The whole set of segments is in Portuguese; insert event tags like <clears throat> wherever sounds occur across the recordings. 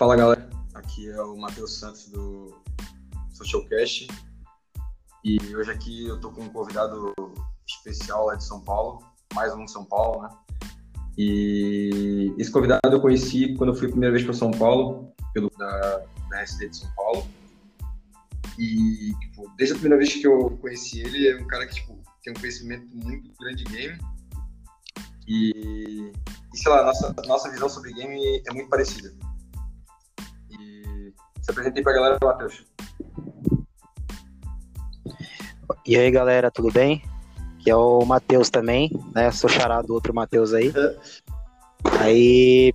Fala galera, aqui é o Matheus Santos do Socialcast e hoje aqui eu tô com um convidado especial lá de São Paulo, mais um de São Paulo, né? E esse convidado eu conheci quando eu fui a primeira vez para São Paulo, pelo da, da SD de São Paulo. E tipo, desde a primeira vez que eu conheci ele, é um cara que tipo, tem um conhecimento muito grande de game. E, e sei lá, nossa, nossa visão sobre game é muito parecida. Se apresentei pra galera, Matheus. E aí, galera, tudo bem? Que é o Matheus também, né? Sou charado do outro Matheus aí. É. Aí.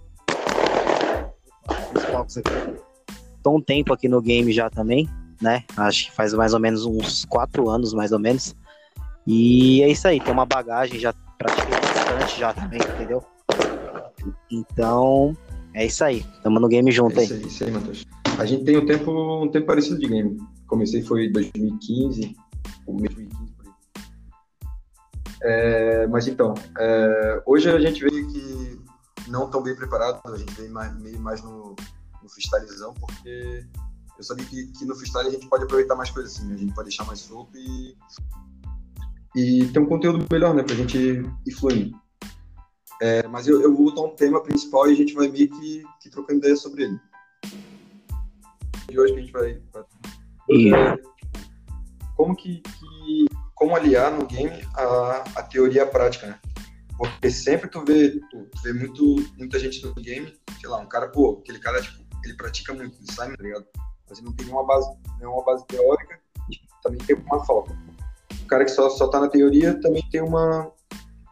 Tô um tempo aqui no game já também, né? Acho que faz mais ou menos uns quatro anos, mais ou menos. E é isso aí, tem uma bagagem já praticamente bastante já também, entendeu? Então, é isso aí. Tamo no game junto é isso aí. Isso aí, Matheus. A gente tem um tempo, um tempo parecido de game. Comecei foi em 2015, ou 2015 por aí. É, mas então, é, hoje a gente vê que não tão bem preparado, a gente vem mais, meio mais no, no freestylezão, porque eu sabia que, que, no freestyle a gente pode aproveitar mais coisas assim, né? a gente pode deixar mais solto e, e ter um conteúdo melhor, né, pra gente ir fluindo. É, mas eu, eu vou botar um tema principal e a gente vai meio que, que trocando ideias sobre ele de hoje que a gente vai. Como que, que, Como aliar no game a, a teoria à prática, né? Porque sempre tu vê, tu, vê muito, muita gente no game, sei lá, um cara, pô, aquele cara, tipo, ele pratica muito, ele sai, tá ligado? Mas ele não tem nenhuma base, nenhuma base teórica, também tem uma falta. O cara que só, só tá na teoria também tem uma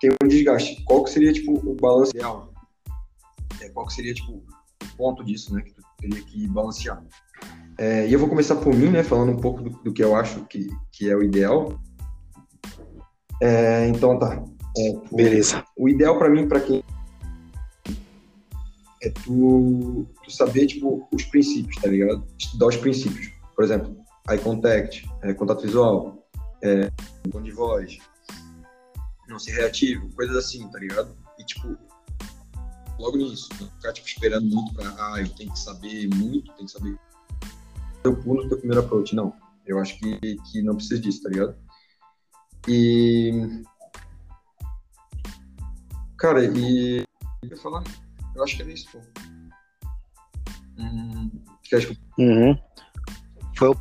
tem um desgaste. Qual que seria, tipo, o balanço ideal? É, qual que seria, tipo, o ponto disso, né, que tu teria que balancear? É, e eu vou começar por mim, né, falando um pouco do, do que eu acho que, que é o ideal. É, então tá. É, Beleza. O ideal para mim, para quem é tu, tu, saber tipo os princípios, tá ligado? Estudar os princípios. Por exemplo, eye contact, é, contato visual, é, tom de voz, não ser reativo, coisas assim, tá ligado? E tipo logo nisso, não ficar tipo esperando muito para ah, eu tenho que saber muito, tenho que saber eu pulo teu primeiro approach. Não. Eu acho que, que não precisa disso, tá ligado? E. Cara, e. Que eu falar? Eu acho que é isso, pô. Hum, que... Uhum. Foi o.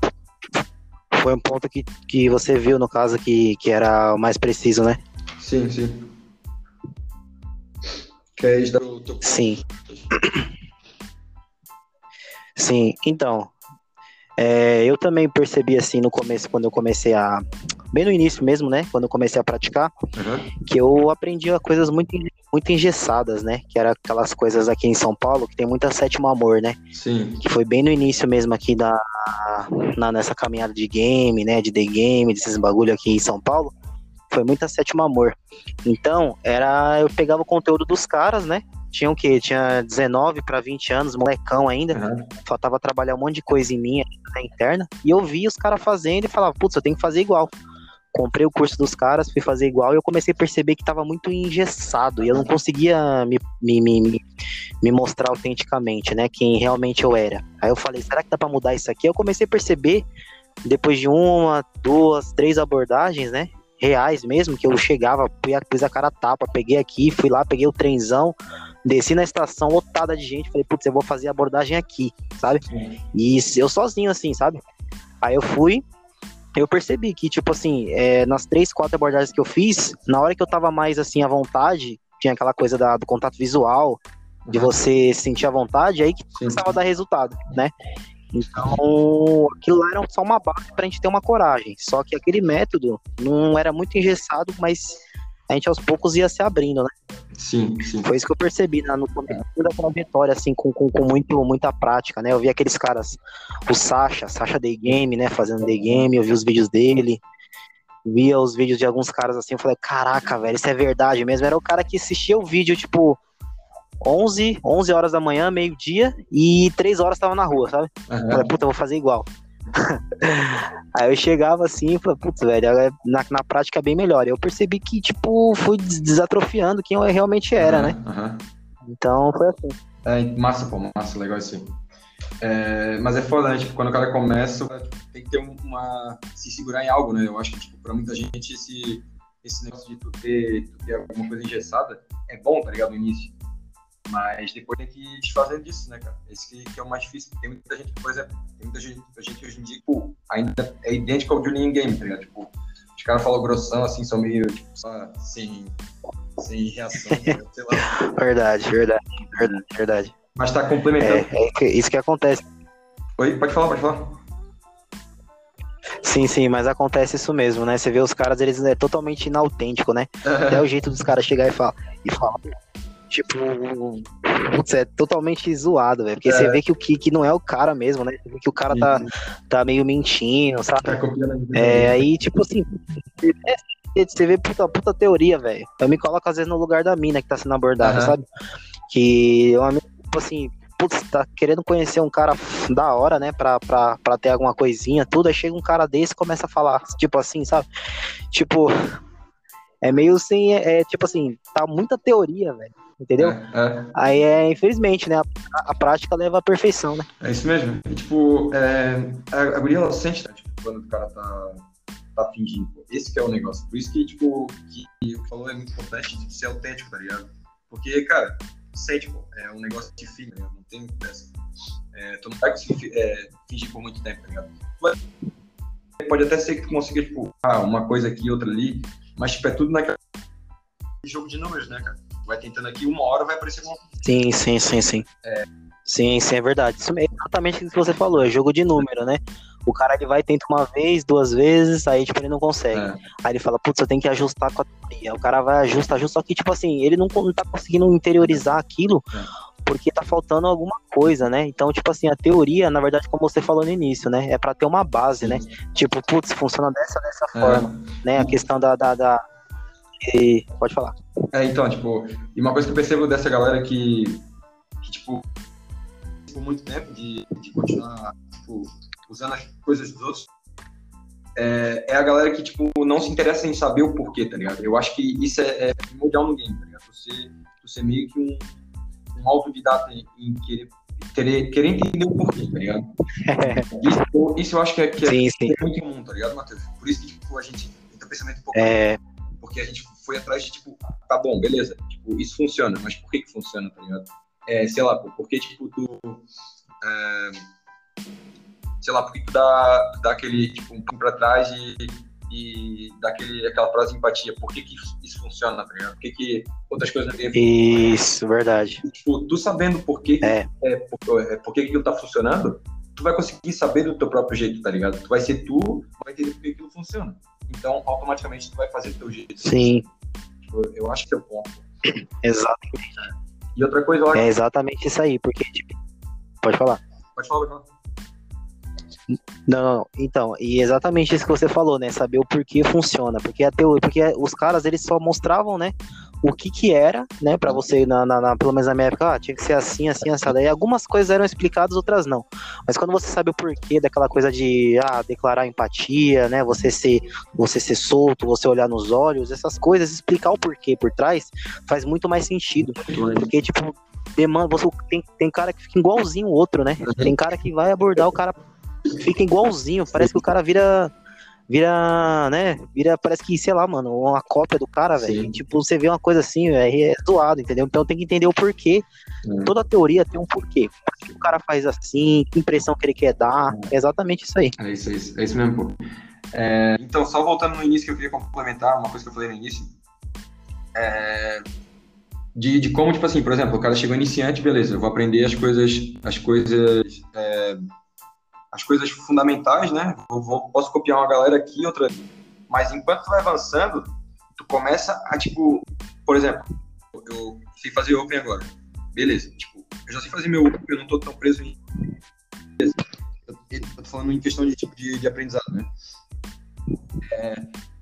Foi um ponto que, que você viu, no caso, que, que era o mais preciso, né? Sim, sim. Quer dar o teu Sim. Sim, então, é, eu também percebi assim no começo, quando eu comecei a. Bem no início mesmo, né? Quando eu comecei a praticar, uhum. que eu aprendia coisas muito, muito engessadas, né? Que era aquelas coisas aqui em São Paulo, que tem muita sétimo amor, né? Sim. Que foi bem no início mesmo aqui da, na, nessa caminhada de game, né? De day game, desses bagulho aqui em São Paulo. Foi muita sétimo amor. Então, era. Eu pegava o conteúdo dos caras, né? Tinha o quê? Tinha 19 para 20 anos, molecão ainda. Uhum. Faltava trabalhar um monte de coisa em mim na interna. E eu vi os caras fazendo e falava, putz, eu tenho que fazer igual. Comprei o curso dos caras, fui fazer igual e eu comecei a perceber que estava muito engessado e eu não conseguia me, me, me, me mostrar autenticamente, né? Quem realmente eu era. Aí eu falei, será que dá para mudar isso aqui? Eu comecei a perceber, depois de uma, duas, três abordagens, né? Reais mesmo, que eu chegava, pus a cara a tapa, peguei aqui, fui lá, peguei o trenzão, Desci na estação lotada de gente, falei, putz, eu vou fazer a abordagem aqui, sabe? E eu sozinho, assim, sabe? Aí eu fui, eu percebi que, tipo assim, é, nas três, quatro abordagens que eu fiz, na hora que eu tava mais, assim, à vontade, tinha aquela coisa da, do contato visual, de você sentir à vontade, aí que começava a dar resultado, né? Então, aquilo lá era só uma base pra gente ter uma coragem. Só que aquele método não era muito engessado, mas a gente aos poucos ia se abrindo, né? Sim, sim. Foi isso que eu percebi né, no começo da trajetória, assim, com, com, com, muito, muita prática, né? Eu vi aqueles caras, o Sasha, Sasha Day Game, né? Fazendo Day Game, eu vi os vídeos dele, via os vídeos de alguns caras assim, eu falei, caraca, velho, isso é verdade mesmo. Era o cara que assistia o vídeo, tipo, 11, 11 horas da manhã, meio-dia, e 3 horas tava na rua, sabe? Uhum. falei, puta, eu vou fazer igual. <laughs> Aí eu chegava assim e falei, putz, velho, na, na prática é bem melhor. Eu percebi que, tipo, fui desatrofiando quem eu realmente era, uhum, né? Uhum. Então foi assim. É, massa, pô, massa, legal assim. É, mas é foda, né? Tipo, quando o cara começa, tem que ter uma. se segurar em algo, né? Eu acho que, tipo, pra muita gente esse, esse negócio de tu ter, tu ter alguma coisa engessada é bom, tá ligado? No início. Mas depois tem que ir desfazendo disso, né, cara? Esse que, que, é o mais difícil. Tem muita gente, por exemplo, tem muita gente, muita gente hoje em dia, tipo, ainda é idêntico ao Julian Game, tá ligado? Tipo, os caras falam grossão, assim, são meio, tipo, só sem, sem reação, <laughs> sei lá. Verdade, verdade, verdade, verdade. Mas tá complementando. É, é isso que acontece. Oi, pode falar, pode falar. Sim, sim, mas acontece isso mesmo, né? Você vê os caras, eles é totalmente inautêntico, né? Até o jeito dos caras chegar e falar, e falar tipo, putz, é totalmente zoado, velho. Porque é. você vê que o Kiki não é o cara mesmo, né? Você vê que o cara tá, tá meio mentindo, sabe? Tá é, aí, tipo assim, é, você vê puta, puta teoria, velho. Eu me coloco às vezes no lugar da mina que tá sendo abordada, uhum. sabe? Que eu, tipo assim, putz, tá querendo conhecer um cara da hora, né, pra, pra, pra ter alguma coisinha, tudo, aí chega um cara desse e começa a falar, tipo assim, sabe? Tipo, é meio assim, é, é tipo assim, tá muita teoria, velho entendeu? É, é. Aí é, infelizmente, né? A, a, prática leva à perfeição, né? É isso mesmo. E, tipo, é, a, a guria ela sente, né? Tipo, quando o cara tá, tá fingindo. Esse que é o negócio. Por isso que, tipo, que o que falou é muito importante de ser autêntico, tá ligado? Porque, cara, sente, pô, é um negócio de filho, né? Não tem dessa. É, tu não vai conseguir é, fingir por muito tempo, tá ligado? Pode até ser que tu consiga, tipo, ah, uma coisa aqui, outra ali, mas, tipo, é tudo naquele jogo de números, né, cara? vai tentando aqui, uma hora vai aparecer uma. Sim, sim, sim, sim. É. Sim, sim, é verdade. Isso é exatamente o que você falou, é jogo de número, né? O cara ele vai tenta uma vez, duas vezes, aí tipo ele não consegue. É. Aí ele fala, putz, eu tenho que ajustar com a teoria. O cara vai ajusta, ajusta, só que tipo assim, ele não, não tá conseguindo interiorizar aquilo é. Porque tá faltando alguma coisa, né? Então, tipo assim, a teoria, na verdade, como você falou no início, né? É para ter uma base, né? Tipo, putz, funciona dessa, dessa é. forma, né? A questão da, da, da e pode falar. É, então, tipo, e uma coisa que eu percebo dessa galera que, que tipo, por muito tempo de, de continuar, tipo, usando as coisas dos outros, é, é, a galera que, tipo, não se interessa em saber o porquê, tá ligado? Eu acho que isso é, é primordial no game, tá ligado? Você, você meio que um, um autodidata em, em querer, querer, querer entender o porquê, tá ligado? <laughs> isso, isso eu acho que é, que é, sim, sim. é muito comum, tá ligado, Matheus? Por isso que, tipo, a gente tem um pensamento um pouco... É... Porque a gente foi atrás de, tipo, tá bom, beleza, tipo, isso funciona, mas por que que funciona, tá ligado? É, sei lá, porque, tipo, tu... É, sei lá, porque tu dá, dá aquele, tipo, um pouco pra trás e, e dá aquele, aquela frase de empatia, por que que isso funciona, tá ligado? Por que que outras coisas não têm Isso, verdade. Tipo, tu sabendo por que, é. É, por, é, por que que aquilo tá funcionando, tu vai conseguir saber do teu próprio jeito, tá ligado? Tu vai ser tu, vai entender por que aquilo funciona. Então, automaticamente, tu vai fazer do teu jeito. Sim. Tipo, eu acho que é o ponto. <clears throat> Exatamente. E outra coisa, eu acho... É exatamente isso aí, porque, tipo... Pode falar. Pode falar, pode falar. Não, não, então, e exatamente isso que você falou, né? Saber o porquê funciona. Porque, a teoria, porque os caras, eles só mostravam, né? o que que era, né, para você, na, na, na, pelo menos na minha época, ah, tinha que ser assim, assim, assado. Aí algumas coisas eram explicadas, outras não. Mas quando você sabe o porquê daquela coisa de, ah, declarar empatia, né, você ser, você ser solto, você olhar nos olhos, essas coisas, explicar o porquê por trás, faz muito mais sentido. Porque, tipo, demanda, você tem, tem cara que fica igualzinho o outro, né? Tem cara que vai abordar o cara fica igualzinho, parece que o cara vira vira, né? Vira, parece que, sei lá, mano, uma cópia do cara, velho. Tipo, você vê uma coisa assim, velho, é zoado, entendeu? Então tem que entender o porquê. É. Toda teoria tem um porquê. Por que o cara faz assim? Que impressão que ele quer dar? É exatamente isso aí. É isso, é isso, é isso mesmo, pô. É, então, só voltando no início que eu queria complementar, uma coisa que eu falei no início. É, de, de como, tipo assim, por exemplo, o cara chegou iniciante, beleza, eu vou aprender as coisas, as coisas é, as coisas fundamentais, né? Vou, posso copiar uma galera aqui, outra ali. Mas enquanto tu vai avançando, tu começa a, tipo, por exemplo, eu sei fazer Open agora. Beleza, tipo, eu já sei fazer meu Open, eu não tô tão preso em. Beleza. Eu, eu tô falando em questão de tipo de, de aprendizado, né? É,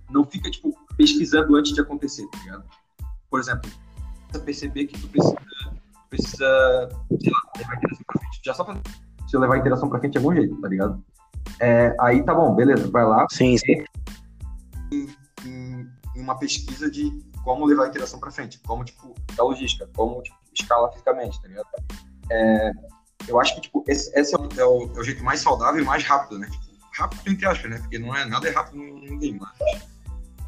não fica, tipo, pesquisando antes de acontecer, tá ligado? Por exemplo, perceber que tu precisa, precisa sei lá, já só fazer se levar a interação pra frente de algum jeito, tá ligado? É, aí tá bom, beleza, vai lá. Sim, sim. Em, em, em, uma pesquisa de como levar a interação pra frente, como, tipo, da logística, como, tipo, escala fisicamente, tá ligado? É, eu acho que, tipo, esse, esse é, o, é, o, é, o, jeito mais saudável e mais rápido, né? Tipo, rápido, entre aspas, né? Porque não é nada é rápido no game, mas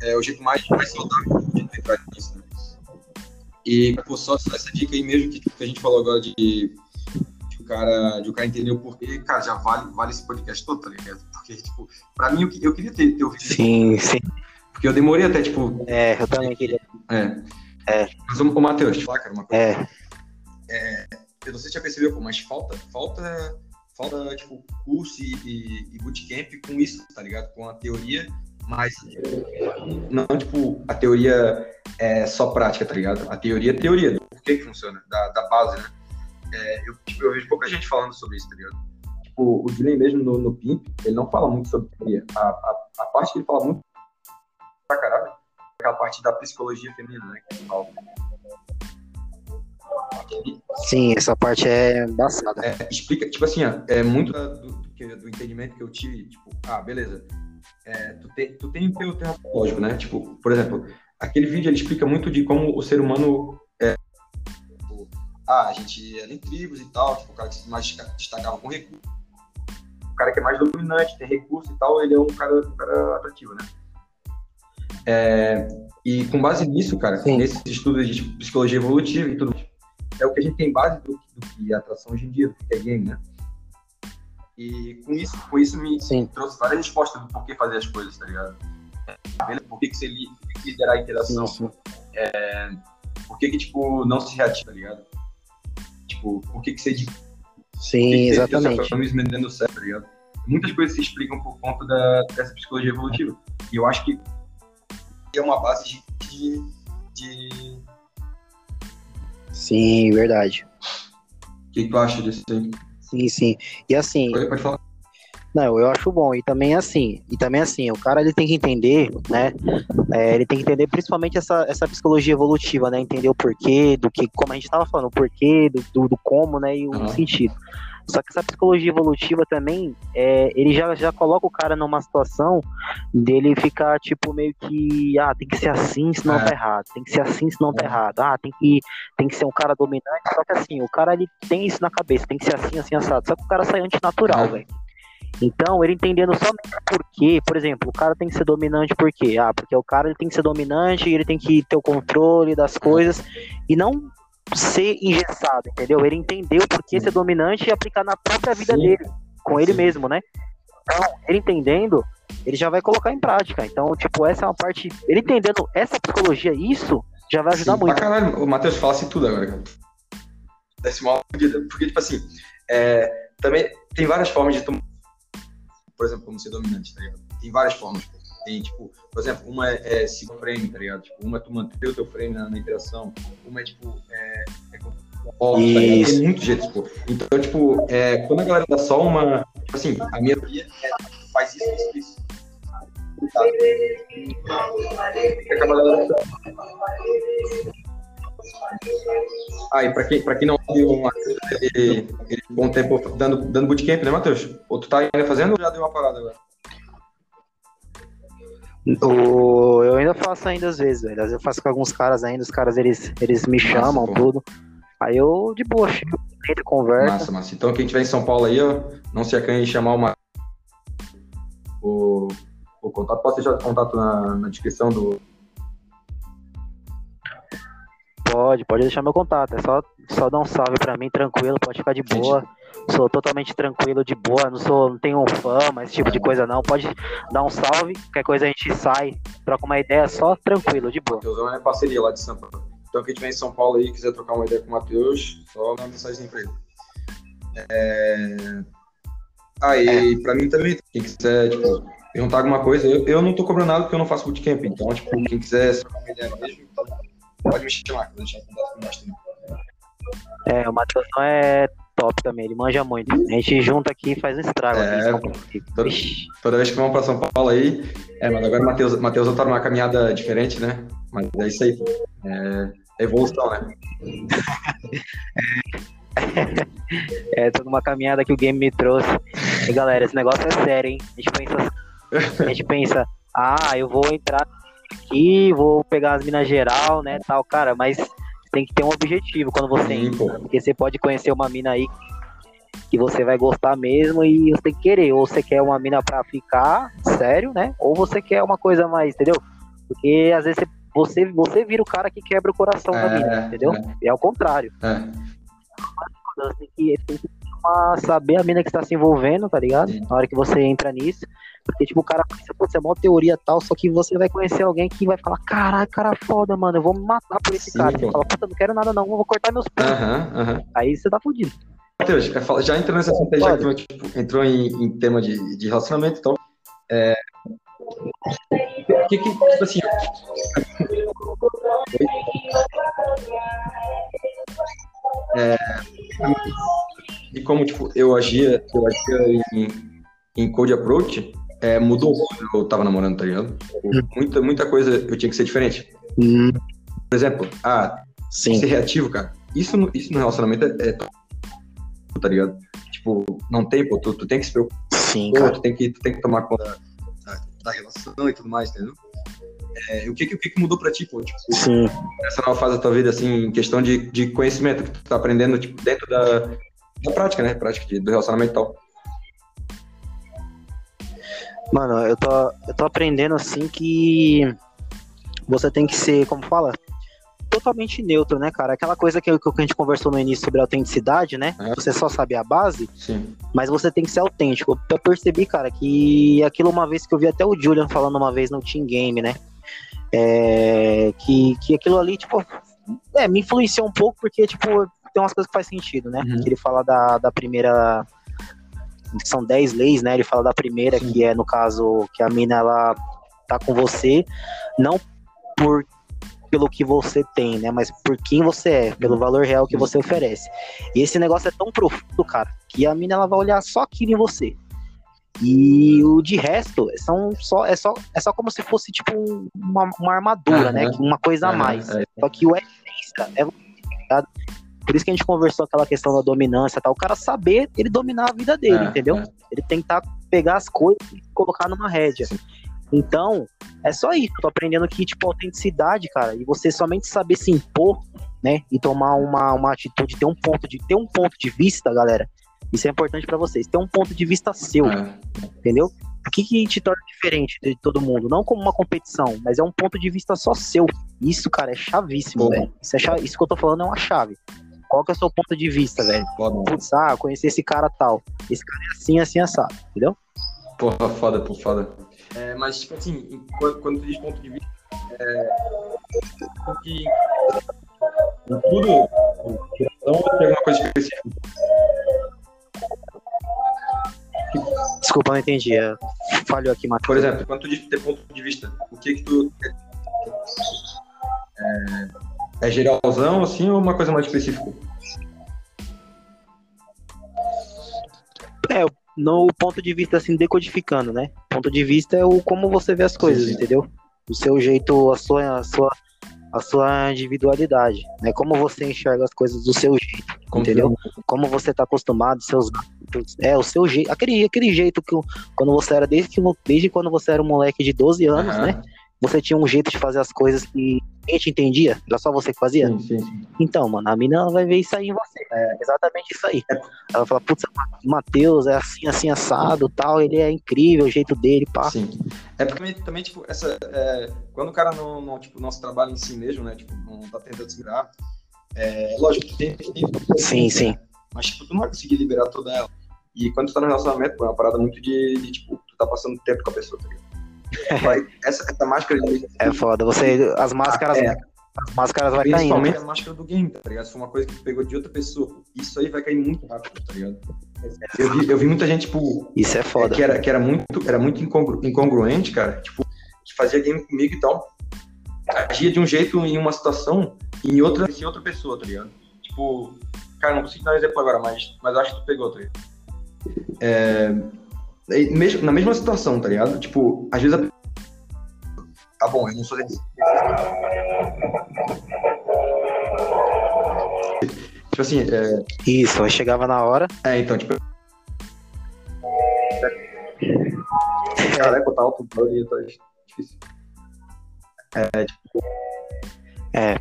é o jeito mais, mais saudável de entrar nisso, né? E, pô, só, essa dica aí mesmo que, que a gente falou agora de, o cara, de o cara entender o porquê, cara, já vale, vale esse podcast todo, tá ligado? Porque, tipo, pra mim, eu, queria ter, ter ouvido Sim, sim. Porque eu demorei até, tipo. É, eu também queria. É. é. Mas o, o Matheus, te falar, cara, uma coisa. É. é. Eu não sei se já percebeu, mas falta, falta, falta, tipo, curso e, e, e bootcamp com isso, tá ligado? Com a teoria, mas não, tipo, a teoria é só prática, tá ligado? A teoria é teoria, do porquê que funciona, da, da base, né? É, eu, tipo, eu vejo pouca gente falando sobre isso, tá ligado? Tipo, o Julian mesmo no, no PIMP, ele não fala muito sobre teoria. A, a, a parte que ele fala muito pra caralho. Aquela parte da psicologia feminina, né? Que fala. Sim, essa parte é embaçada. É, explica, tipo assim, ó, é muito do, do, do, entendimento que eu tive, tipo, ah, beleza. É, tu, tem, tu tem o teu termo lógico, né? Tipo, por exemplo, aquele vídeo ele explica muito de como o ser humano é. Ah, a gente era em tribos e tal, tipo, o cara que se mais destacava com recursos. O cara que é mais dominante, tem recurso e tal, ele é um cara, um cara atrativo, né? É, e com base nisso, cara, Sim. nesses estudos de psicologia evolutiva e tudo, é o que a gente tem base do, do que é atração hoje em dia, do que é game, né? E com isso, com isso me Sim. trouxe várias respostas do porquê fazer as coisas, tá ligado? Por que, que você liderar a interação? Sim, sim. É, por que, que, tipo, não se reativa, tá ligado? Tipo, por que, que você. Sim, que exatamente. Você dando certo, tá ligado? Muitas coisas se explicam por conta da, dessa psicologia evolutiva. E eu acho que é uma base de, de... Sim, verdade. O que, que tu acha disso aí? Sim, sim. E assim. Pode falar. Não, eu acho bom. E também assim, e também assim, o cara ele tem que entender, né? É, ele tem que entender principalmente essa, essa psicologia evolutiva, né? Entender o porquê, do que, como a gente estava falando, o porquê, do, do, do, como, né? E o uhum. sentido. Só que essa psicologia evolutiva também, é, ele já, já coloca o cara numa situação dele ficar, tipo, meio que, ah, tem que ser assim, senão é. tá errado. Tem que ser assim, senão tá é. errado. Ah, tem que, tem que ser um cara dominante. Só que assim, o cara, ele tem isso na cabeça, tem que ser assim, assim, assado. Só que o cara sai antinatural, é. velho. Então, ele entendendo somente por quê, por exemplo, o cara tem que ser dominante por quê? Ah, porque o cara ele tem que ser dominante, ele tem que ter o controle das coisas e não ser engessado, entendeu? Ele entendeu por que ser dominante e aplicar na própria vida Sim. dele, com ele Sim. mesmo, né? Então, ele entendendo, ele já vai colocar em prática. Então, tipo, essa é uma parte. Ele entendendo essa psicologia, isso já vai ajudar Sim, muito. Pra caralho, o Matheus fala assim tudo agora, cara. Décima vida. Porque, tipo assim, é, também tem várias formas de tomar. Por exemplo, como ser dominante, tá ligado? Tem várias formas. Tem, tipo, por exemplo, uma é, é seguir frame, tá ligado? Tipo, uma é tu manter o teu frame na, na interação, uma é, tipo, é, é Tá tem muitos jeitos, pô. Então, tipo, é, quando a galera dá só uma. Tipo assim, a minha teoria é faz isso, isso, isso. Tá. Ah, e pra quem, pra quem não viu, ele, ele bom tempo dando, dando bootcamp, né, Matheus? Ou tu tá ainda fazendo ou já deu uma parada agora? O, eu ainda faço ainda às vezes, velho. Às vezes eu faço com alguns caras ainda, os caras eles, eles me chamam, tudo. Aí eu, de boa, chego, entre conversa. Massa, massa. Então quem tiver em São Paulo aí, ó, não se acanhe em chamar uma. O, o contato, pode deixar o contato na, na descrição do. Pode, pode deixar meu contato. É só, só dar um salve pra mim, tranquilo, pode ficar de boa. Sou totalmente tranquilo, de boa, não sou, não tenho fama, esse tipo de coisa não. Pode dar um salve, qualquer coisa a gente sai, troca uma ideia só tranquilo, de boa. Matheusão é parceria lá de São Paulo. Então quem estiver em São Paulo aí quiser trocar uma ideia com o Matheus, só dá uma mensagem pra ele. É... Ah, e é. pra mim também, quem quiser, tipo, perguntar alguma coisa, eu, eu não tô cobrando nada porque eu não faço bootcamp, então, tipo, quem quiser trocar uma ideia mesmo, então, pode me chamar, que eu vou deixar contato com o também. É, o Matheus não é top também, ele manja muito. A gente junta aqui e faz um estrago. É, aqui, toda, toda, vez que vamos pra São Paulo aí. É, mas agora o Matheus, Matheus tá numa caminhada diferente, né? Mas é isso aí. É, é evolução, né? <laughs> é toda uma caminhada que o game me trouxe. E galera, esse negócio é sério, hein? A gente pensa, a gente pensa ah, eu vou entrar aqui, vou pegar as minas geral, né, tal, cara, mas tem que ter um objetivo quando você Sim, entra. Porque você pode conhecer uma mina aí que você vai gostar mesmo e você tem que querer. Ou você quer uma mina pra ficar, sério, né? Ou você quer uma coisa mais, entendeu? Porque às vezes você, você vira o cara que quebra o coração é, da mina, entendeu? É. É o contrário. É. Você tem que, tem que saber a mina que está se envolvendo, tá ligado? Sim. Na hora que você entra nisso. Porque, tipo, o cara pensa, pô, você é uma teoria tal, só que você vai conhecer alguém que vai falar, caralho, cara foda, mano, eu vou me matar por esse Sim, cara. Você fala, puta, não quero nada não, vou cortar meus pés. Aí você tá fudido. Matheus, já entrou nessa assunto já que tipo, entrou em, em, tema de, de relacionamento, então. É... O que que, tipo assim. É, e como tipo, eu agia, eu agia em, em code approach, é, mudou quando eu tava namorando, tá ligado? Muita, muita coisa eu tinha que ser diferente. Hum. Por exemplo, ah, Sim. ser reativo, cara. Isso, isso no relacionamento é, é tá ligado? Tipo, não tem, pô, tu, tu tem que se preocupar. Sim, pô, Tu tem que, tu tem que tomar conta da, da relação e tudo mais, entendeu? É, o que, o que, que mudou pra ti, pô? Tipo, Sim. Essa nova fase da tua vida, assim, em questão de, de conhecimento que tu tá aprendendo, tipo, dentro da, da prática, né? Prática de, do relacionamento e tal. Mano, eu tô, eu tô aprendendo, assim, que você tem que ser, como fala? totalmente neutro, né, cara? Aquela coisa que, que a gente conversou no início sobre autenticidade, né? É. Você só sabe a base, Sim. mas você tem que ser autêntico. Eu percebi, cara, que aquilo uma vez que eu vi até o Julian falando uma vez no Team Game, né? É, que, que aquilo ali, tipo, é, me influenciou um pouco, porque, tipo, tem umas coisas que faz sentido, né? Uhum. ele fala da, da primeira. São 10 leis, né? Ele fala da primeira, Sim. que é, no caso, que a mina ela tá com você, não por pelo que você tem, né? Mas por quem você é, pelo valor real que você oferece. E esse negócio é tão profundo, cara, que a mina ela vai olhar só aquilo em você. E o de resto são só, é, só, é só como se fosse tipo uma, uma armadura, uhum. né? Uma coisa a mais. Uhum. Só que o essência é tá por isso que a gente conversou aquela questão da dominância tal. O cara saber ele dominar a vida dele, entendeu? Ele tentar pegar as coisas e colocar numa rédea. Então, é só isso. Tô aprendendo que, tipo, autenticidade, cara, e você somente saber se impor, né? E tomar uma, uma atitude, ter um ponto de ter um ponto de vista, galera. Isso é importante para vocês. Ter um ponto de vista seu, é. entendeu? O que, que te torna diferente de todo mundo? Não como uma competição, mas é um ponto de vista só seu. Isso, cara, é chavíssimo, velho. Isso, é chave... Isso que eu tô falando é uma chave. Qual que é o seu ponto de vista, velho? Putz, ah, conhecer esse cara tal. Esse cara é assim, assim, assado, entendeu? Porra, foda, porra, foda. É, mas, tipo assim, quando, quando tu diz ponto de vista, é, que em tudo, geração tem alguma coisa específica. Desculpa, não entendi. É, falhou aqui, Matheus. Por exemplo, quando tu diz ter ponto de vista, o que que tu... É, é geralzão, assim, ou uma coisa mais específica? É, no ponto de vista assim, decodificando, né? Ponto de vista é o como você vê as coisas, sim, entendeu? O seu jeito, a sua, a sua, a sua individualidade, né? Como você enxerga as coisas do seu jeito, como entendeu? Como você tá acostumado, seus é o seu jeito, aquele, aquele jeito que quando você era desde que desde quando você era um moleque de 12 anos, uhum. né? Você tinha um jeito de fazer as coisas que ninguém te entendia? Era só você que fazia? Sim, sim, sim. Então, mano, a mina vai ver isso aí em você. É exatamente isso aí. Ela fala, putz, Matheus é assim, assim, assado tal, ele é incrível, o jeito dele, pá. Sim. É porque também, tipo, essa, é, quando o cara não, não, tipo, não se trabalha em si mesmo, né, tipo, não tá tentando se virar, é, lógico que tem, tem, tem Sim, sim. Mas, tipo, tu não vai conseguir liberar toda ela. E quando tu tá no relacionamento, é uma parada muito de, de, tipo, tu tá passando tempo com a pessoa, tá ligado? Essa, essa máscara de... É foda, você. As máscaras. Ah, é. As máscaras vai caindo. Principalmente a máscara do game, tá ligado? Se for uma coisa que pegou de outra pessoa, isso aí vai cair muito rápido, tá ligado? Eu vi, eu vi muita gente, tipo. Isso é foda. Que, era, que era muito, era muito incongru, incongruente, cara. Tipo, que fazia game comigo e tal. Agia de um jeito em uma situação e em outra, em outra pessoa, tá ligado? Tipo, cara, não consigo dar um exemplo agora, mas, mas acho que tu pegou, tá ligado? É, na mesma situação, tá ligado? Tipo, às vezes a... Tá bom, eu não sou Tipo assim, é... Isso, aí chegava na hora. É, então, tipo. Caraca, eu tava com ali, tá difícil. É, tipo. É.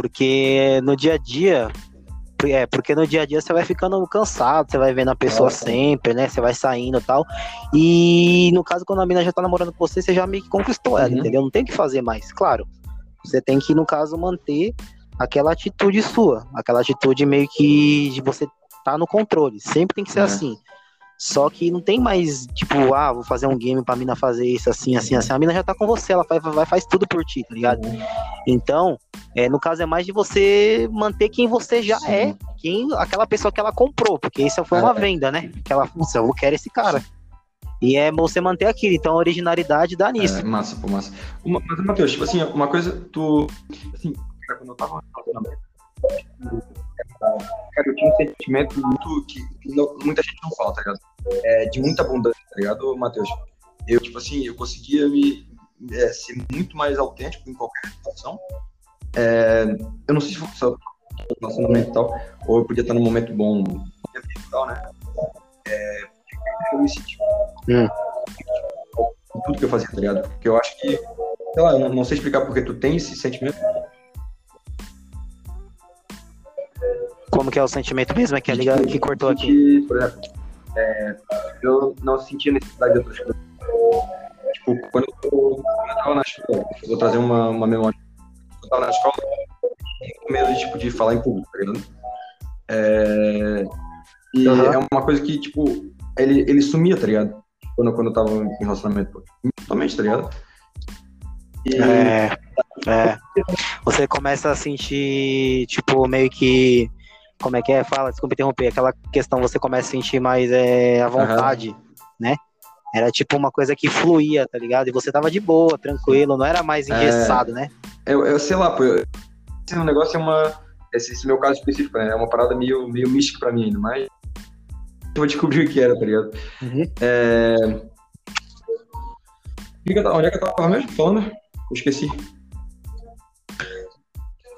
Porque no dia a dia, é, porque no dia a dia você vai ficando cansado, você vai vendo a pessoa Nossa. sempre, né? Você vai saindo e tal. E no caso, quando a mina já tá namorando com você, você já meio que conquistou ela, uhum. entendeu? Não tem o que fazer mais. Claro, você tem que, no caso, manter aquela atitude sua, aquela atitude meio que de você tá no controle. Sempre tem que ser é. assim. Só que não tem mais, tipo, ah, vou fazer um game pra mina fazer isso, assim, assim, assim. A mina já tá com você, ela faz, vai, faz tudo por ti, tá ligado? Então, é, no caso é mais de você manter quem você já Sim. é, quem, aquela pessoa que ela comprou, porque isso foi uma é. venda, né? Que ela, eu quero esse cara. E é você manter aquilo, então a originalidade dá nisso. É, massa, pô, massa. Uma, mas, Matheus, tipo assim, uma coisa, tu. Assim, quando eu tava cara, eu tinha um sentimento muito que, que não, muita gente não fala, tá ligado? É, de muita abundância, tá ligado, Matheus? Eu, tipo assim, eu conseguia me é, ser muito mais autêntico em qualquer situação. É, eu não sei se foi relacionamento e tal, ou eu podia estar num momento bom e tal, né? É, eu me senti hum. tudo que eu fazia, tá ligado? Porque eu acho que, sei lá, eu não, não sei explicar porque tu tem esse sentimento, Como que é o sentimento mesmo? É que a liga que cortou aqui. Por exemplo, é, eu não sentia necessidade de outras coisas. Tipo, quando eu, estava na escola, vou trazer uma, uma memória. Eu estava na escola, com medo tipo, de falar em público, tá ligado? É, e uhum. é uma coisa que, tipo, ele, ele sumia, tá ligado? Quando, quando eu tava em relacionamento. Totalmente, tá ligado? E... É, é. Você começa a sentir, tipo, meio que como é que é? Fala, desculpa interromper, aquela questão você começa a sentir mais é, a vontade, uhum. né? Era tipo uma coisa que fluía, tá ligado? E você tava de boa, tranquilo, não era mais engessado, é... né? Eu, eu sei lá, pô, esse negócio é uma. Esse, esse meu caso específico, né? É uma parada meio, meio mística pra mim ainda, mas. Eu vou descobrir o que era, tá ligado? Uhum. É... Onde é que eu tava mesmo falando? Eu esqueci.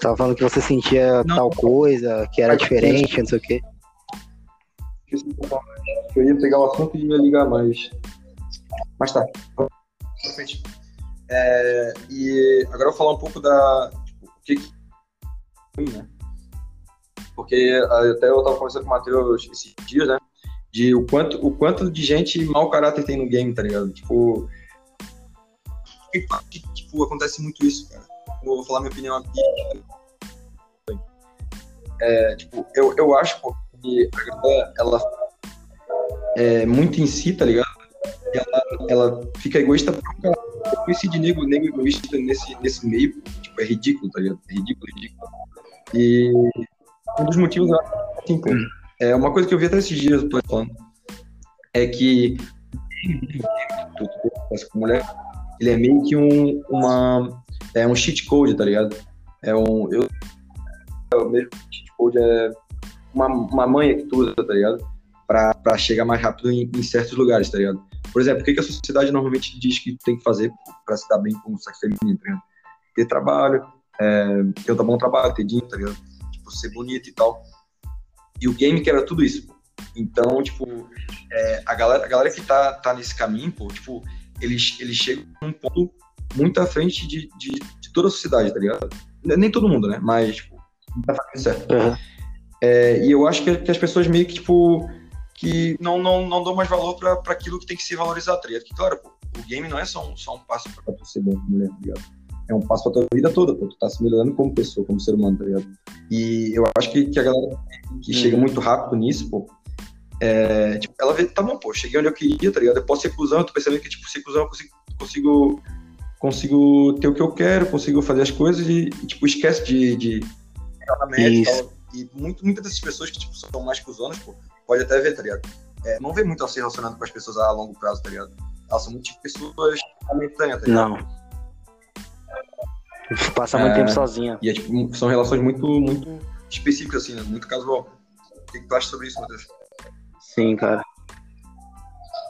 Tava falando que você sentia não. tal coisa, que era diferente, não sei o quê. Eu ia pegar o assunto e ia ligar mais. Mas tá. É, e agora eu vou falar um pouco da. Tipo, o que que. Né? Porque até eu tava conversando com o Matheus esses dias, né? De o quanto, o quanto de gente mau caráter tem no game, tá ligado? Tipo. Tipo, acontece muito isso, cara vou falar minha opinião aqui. É, tipo, eu, eu acho que a galera, ela é muito em si, tá ligado? Ela, ela fica egoísta porque eu conheci de nego, nego egoísta nesse, nesse meio, tipo, é ridículo, tá ligado? É ridículo, ridículo. E um dos motivos, assim, pô, é uma coisa que eu vi até esses dias, eu tô falando, é que com mulher, ele é meio que um, uma, é um cheat code, tá ligado? É um. Eu, é o mesmo cheat code é uma, uma manha que tu usa, tá ligado? Pra, pra chegar mais rápido em, em certos lugares, tá ligado? Por exemplo, o que, que a sociedade normalmente diz que tem que fazer pra se dar bem com o sexo feminino, tá ligado? Ter trabalho, é, ter um bom trabalho, ter dinheiro, tá ligado? Tipo, ser bonito e tal. E o game que era tudo isso. Então, tipo, é, a, galera, a galera que tá, tá nesse caminho, pô, tipo, eles, eles chegam num ponto muito à frente de, de, de, toda a sociedade, tá ligado? Nem todo mundo, né? Mas, tipo, tá certo. Uhum. É, e eu acho que, que, as pessoas meio que, tipo, que não, não, não dão mais valor pra, pra aquilo que tem que ser valorizado, tá ligado? Que, claro, pô, o game não é só um, só um passo pra tu ser bom mulher, tá ligado? É um passo pra tua vida toda, pô. Tu tá se melhorando como pessoa, como ser humano, tá ligado? E eu acho que, que a galera que uhum. chega muito rápido nisso, pô, é, tipo, ela vê, tá bom, pô, cheguei onde eu queria, tá ligado? Eu posso ser cuzão, eu tô percebendo que, tipo, ser cuzão eu consigo, consigo consigo ter o que eu quero, consigo fazer as coisas e, e tipo, esquece de, de e, tal, e muito, muitas dessas pessoas que tipo, são mais cuzonas, pô, pode até ver, tá ligado? É, não vê muito ela se relacionando com as pessoas a longo prazo, tá ligado? Elas são muito tipo, pessoas momentâneas, tá ligado? Não. Passa muito é, tempo sozinha. E é, tipo, são relações muito, muito específicas, assim, né? muito casual. O que, que tu acha sobre isso, Matheus? Sim, cara.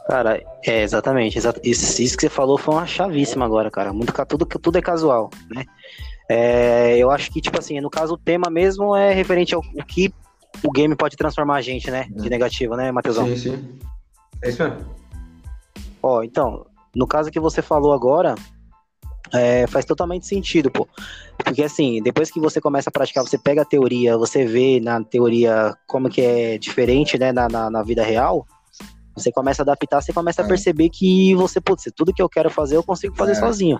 Cara, é exatamente. Isso, isso que você falou foi uma chavíssima agora, cara. Muito, tudo, tudo é casual, né? É, eu acho que, tipo assim, no caso, o tema mesmo é referente ao que o game pode transformar a gente, né? De negativo, né, Matheusão? Sim, sim. É isso mesmo. Ó, então, no caso que você falou agora, é, faz totalmente sentido, pô. Porque assim, depois que você começa a praticar, você pega a teoria, você vê na teoria como que é diferente, né, na, na, na vida real, você começa a adaptar, você começa a é. perceber que você, putz, tudo que eu quero fazer, eu consigo fazer é. sozinho.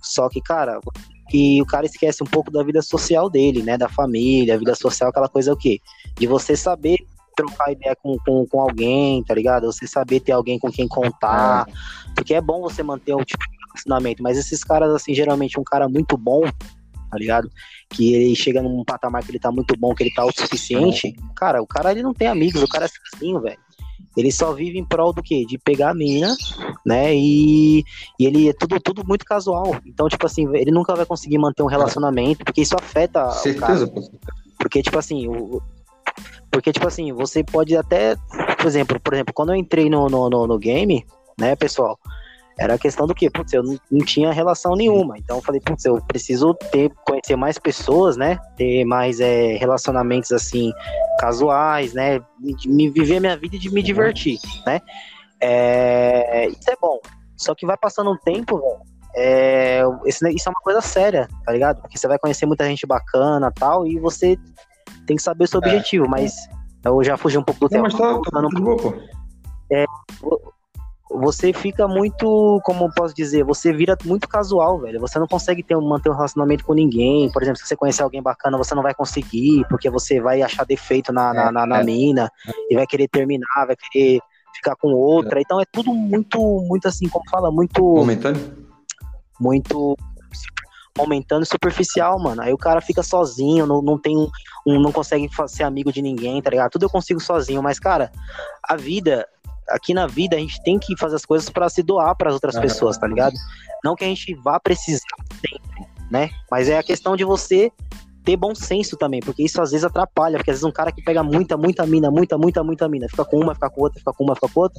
Só que, cara, que o cara esquece um pouco da vida social dele, né? Da família, a vida social, aquela coisa o quê? De você saber trocar ideia com, com, com alguém, tá ligado? Você saber ter alguém com quem contar. É. Porque é bom você manter um tipo de relacionamento, mas esses caras, assim, geralmente um cara muito bom, tá ligado? Que ele chega num patamar que ele tá muito bom, que ele tá autossuficiente, cara, o cara ele não tem amigos, o cara é sozinho, velho. Ele só vive em prol do quê? De pegar a mina, né? E, e ele é tudo, tudo muito casual. Então, tipo assim, ele nunca vai conseguir manter um relacionamento, porque isso afeta. Certeza. Porque, tipo assim, o, porque, tipo assim, você pode até. Por exemplo, por exemplo, quando eu entrei no, no, no, no game, né, pessoal? Era a questão do que, putz, eu não, não, tinha relação nenhuma. Então eu falei, putz, eu preciso ter, conhecer mais pessoas, né? Ter mais é, relacionamentos assim, casuais, né? Me, viver minha vida e de me divertir, né? É, isso é bom. Só que vai passando um tempo, velho. É, isso é uma coisa séria, tá ligado? Porque você vai conhecer muita gente bacana tal, e você tem que saber o seu é. objetivo, mas eu já fugi um pouco do tema. Mas tá, tá, tá, pô. É, você fica muito, como posso dizer, você vira muito casual, velho. Você não consegue ter, manter um relacionamento com ninguém. Por exemplo, se você conhecer alguém bacana, você não vai conseguir, porque você vai achar defeito na, na, na, na é. mina e vai querer terminar, vai querer ficar com outra. É. Então é tudo muito, muito assim, como fala, muito. Momentâneo? Muito momentâneo e superficial, mano. Aí o cara fica sozinho, não, não tem um, um, não consegue ser amigo de ninguém, tá ligado? Tudo eu consigo sozinho, mas, cara, a vida aqui na vida a gente tem que fazer as coisas para se doar para as outras uhum. pessoas, tá ligado? Não que a gente vá precisar sempre, né? Mas é a questão de você ter bom senso também, porque isso às vezes atrapalha, porque às vezes um cara que pega muita, muita mina, muita, muita, muita mina, fica com uma, fica com outra, fica com uma, fica com outra,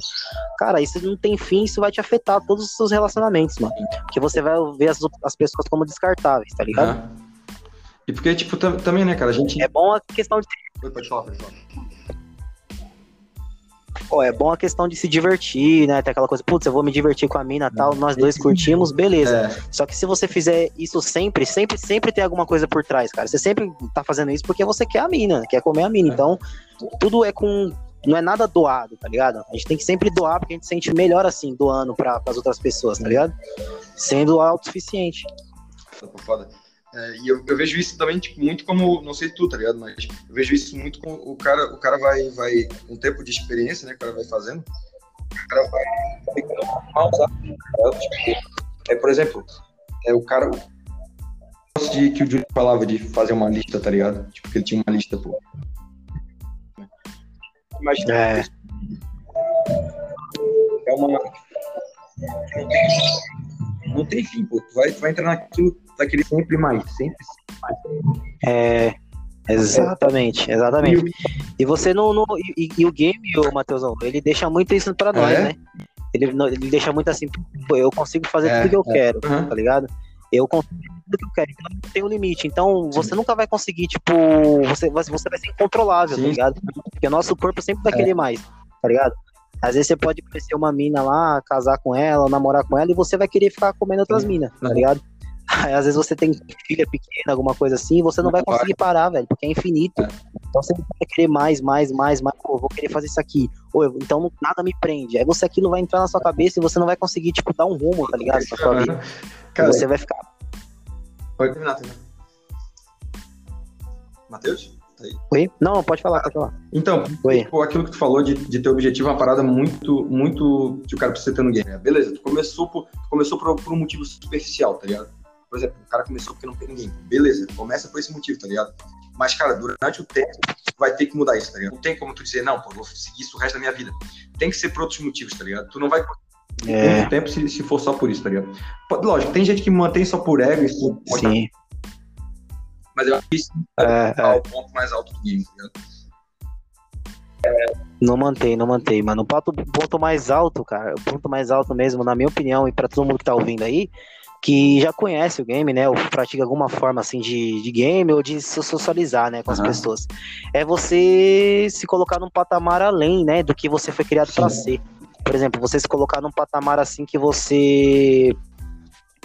cara, isso não tem fim, isso vai te afetar todos os seus relacionamentos, mano. Porque você vai ver as, as pessoas como descartáveis, tá ligado? Uhum. E porque, tipo, também, né, cara, a gente... É bom a questão de... Pode falar, pode falar. Pô, é bom a questão de se divertir, né? Tem aquela coisa, putz, eu vou me divertir com a mina tal, nós dois curtimos, beleza. É. Só que se você fizer isso sempre, sempre, sempre tem alguma coisa por trás, cara. Você sempre tá fazendo isso porque você quer a mina, quer comer a mina. É. Então, tudo é com. Não é nada doado, tá ligado? A gente tem que sempre doar porque a gente se sente melhor assim, doando para as outras pessoas, tá ligado? Sendo autossuficiente. Foda. É, e eu, eu, vejo isso também tipo, muito como, não sei tu, tá ligado? Mas eu vejo isso muito com o cara, o cara vai, vai um tempo de experiência, né? Que o cara vai fazendo, o cara vai ficando mal, sabe? É, por exemplo, é, o cara de que o Júlio falava de fazer uma lista, tá ligado? Tipo, que ele tinha uma lista, pô. Imagina. É. É uma. Não tem, não tem fim, pô. Tu vai, tu vai entrar naquilo vai querer sempre mais, sempre mais. É, exatamente, exatamente. E você não. não e, e, o game, o Matheusão, ele deixa muito isso pra nós, é? né? Ele, ele deixa muito assim, eu consigo fazer é, tudo que eu é. quero, uhum. tá ligado? Eu consigo tudo que eu quero, então não tem um limite. Então você nunca vai conseguir, tipo, você, você vai ser incontrolável, tá Sim. tá ligado? Porque o nosso corpo sempre vai é. querer mais, tá ligado? Às vezes você pode conhecer uma mina lá, casar com ela, namorar com ela, e você vai querer ficar comendo outras minas, tá ligado? Aí, <laughs> às vezes você tem filha pequena, alguma coisa assim, e você não vai conseguir parar, velho, porque é infinito. Então você vai querer mais, mais, mais, mais, pô, vou querer fazer isso aqui. Ou então nada me prende. Aí você aquilo vai entrar na sua cabeça e você não vai conseguir, tipo, dar um rumo, tá ligado? Na sua vida. <laughs> Cara, você vai ficar. Pode terminar, terminar. Matheus? Tá Oi? Não, pode falar, pode falar. Então, Oi. Tipo, aquilo que tu falou de, de ter objetivo é uma parada muito, muito que o cara precisa ter no game. Beleza, tu começou por, tu começou por, por um motivo superficial, tá ligado? Por exemplo, o cara começou porque não tem ninguém. Beleza, começa por esse motivo, tá ligado? Mas, cara, durante o tempo, vai ter que mudar isso, tá ligado? Não tem como tu dizer, não, pô, vou seguir isso o resto da minha vida. Tem que ser por outros motivos, tá ligado? Tu não vai é. muito tempo se, se for só por isso, tá ligado? Lógico, tem gente que mantém só por ego e por Sim. Mas eu acho que isso é, é, o ponto mais alto do game, tá ligado? É... Não mantém, não mantém, mano. O ponto, ponto mais alto, cara, o ponto mais alto mesmo, na minha opinião, e para todo mundo que tá ouvindo aí, que já conhece o game, né, ou pratica alguma forma assim de, de game ou de se socializar, né, com as pessoas. É você se colocar num patamar além, né, do que você foi criado para ser. Por exemplo, você se colocar num patamar assim que você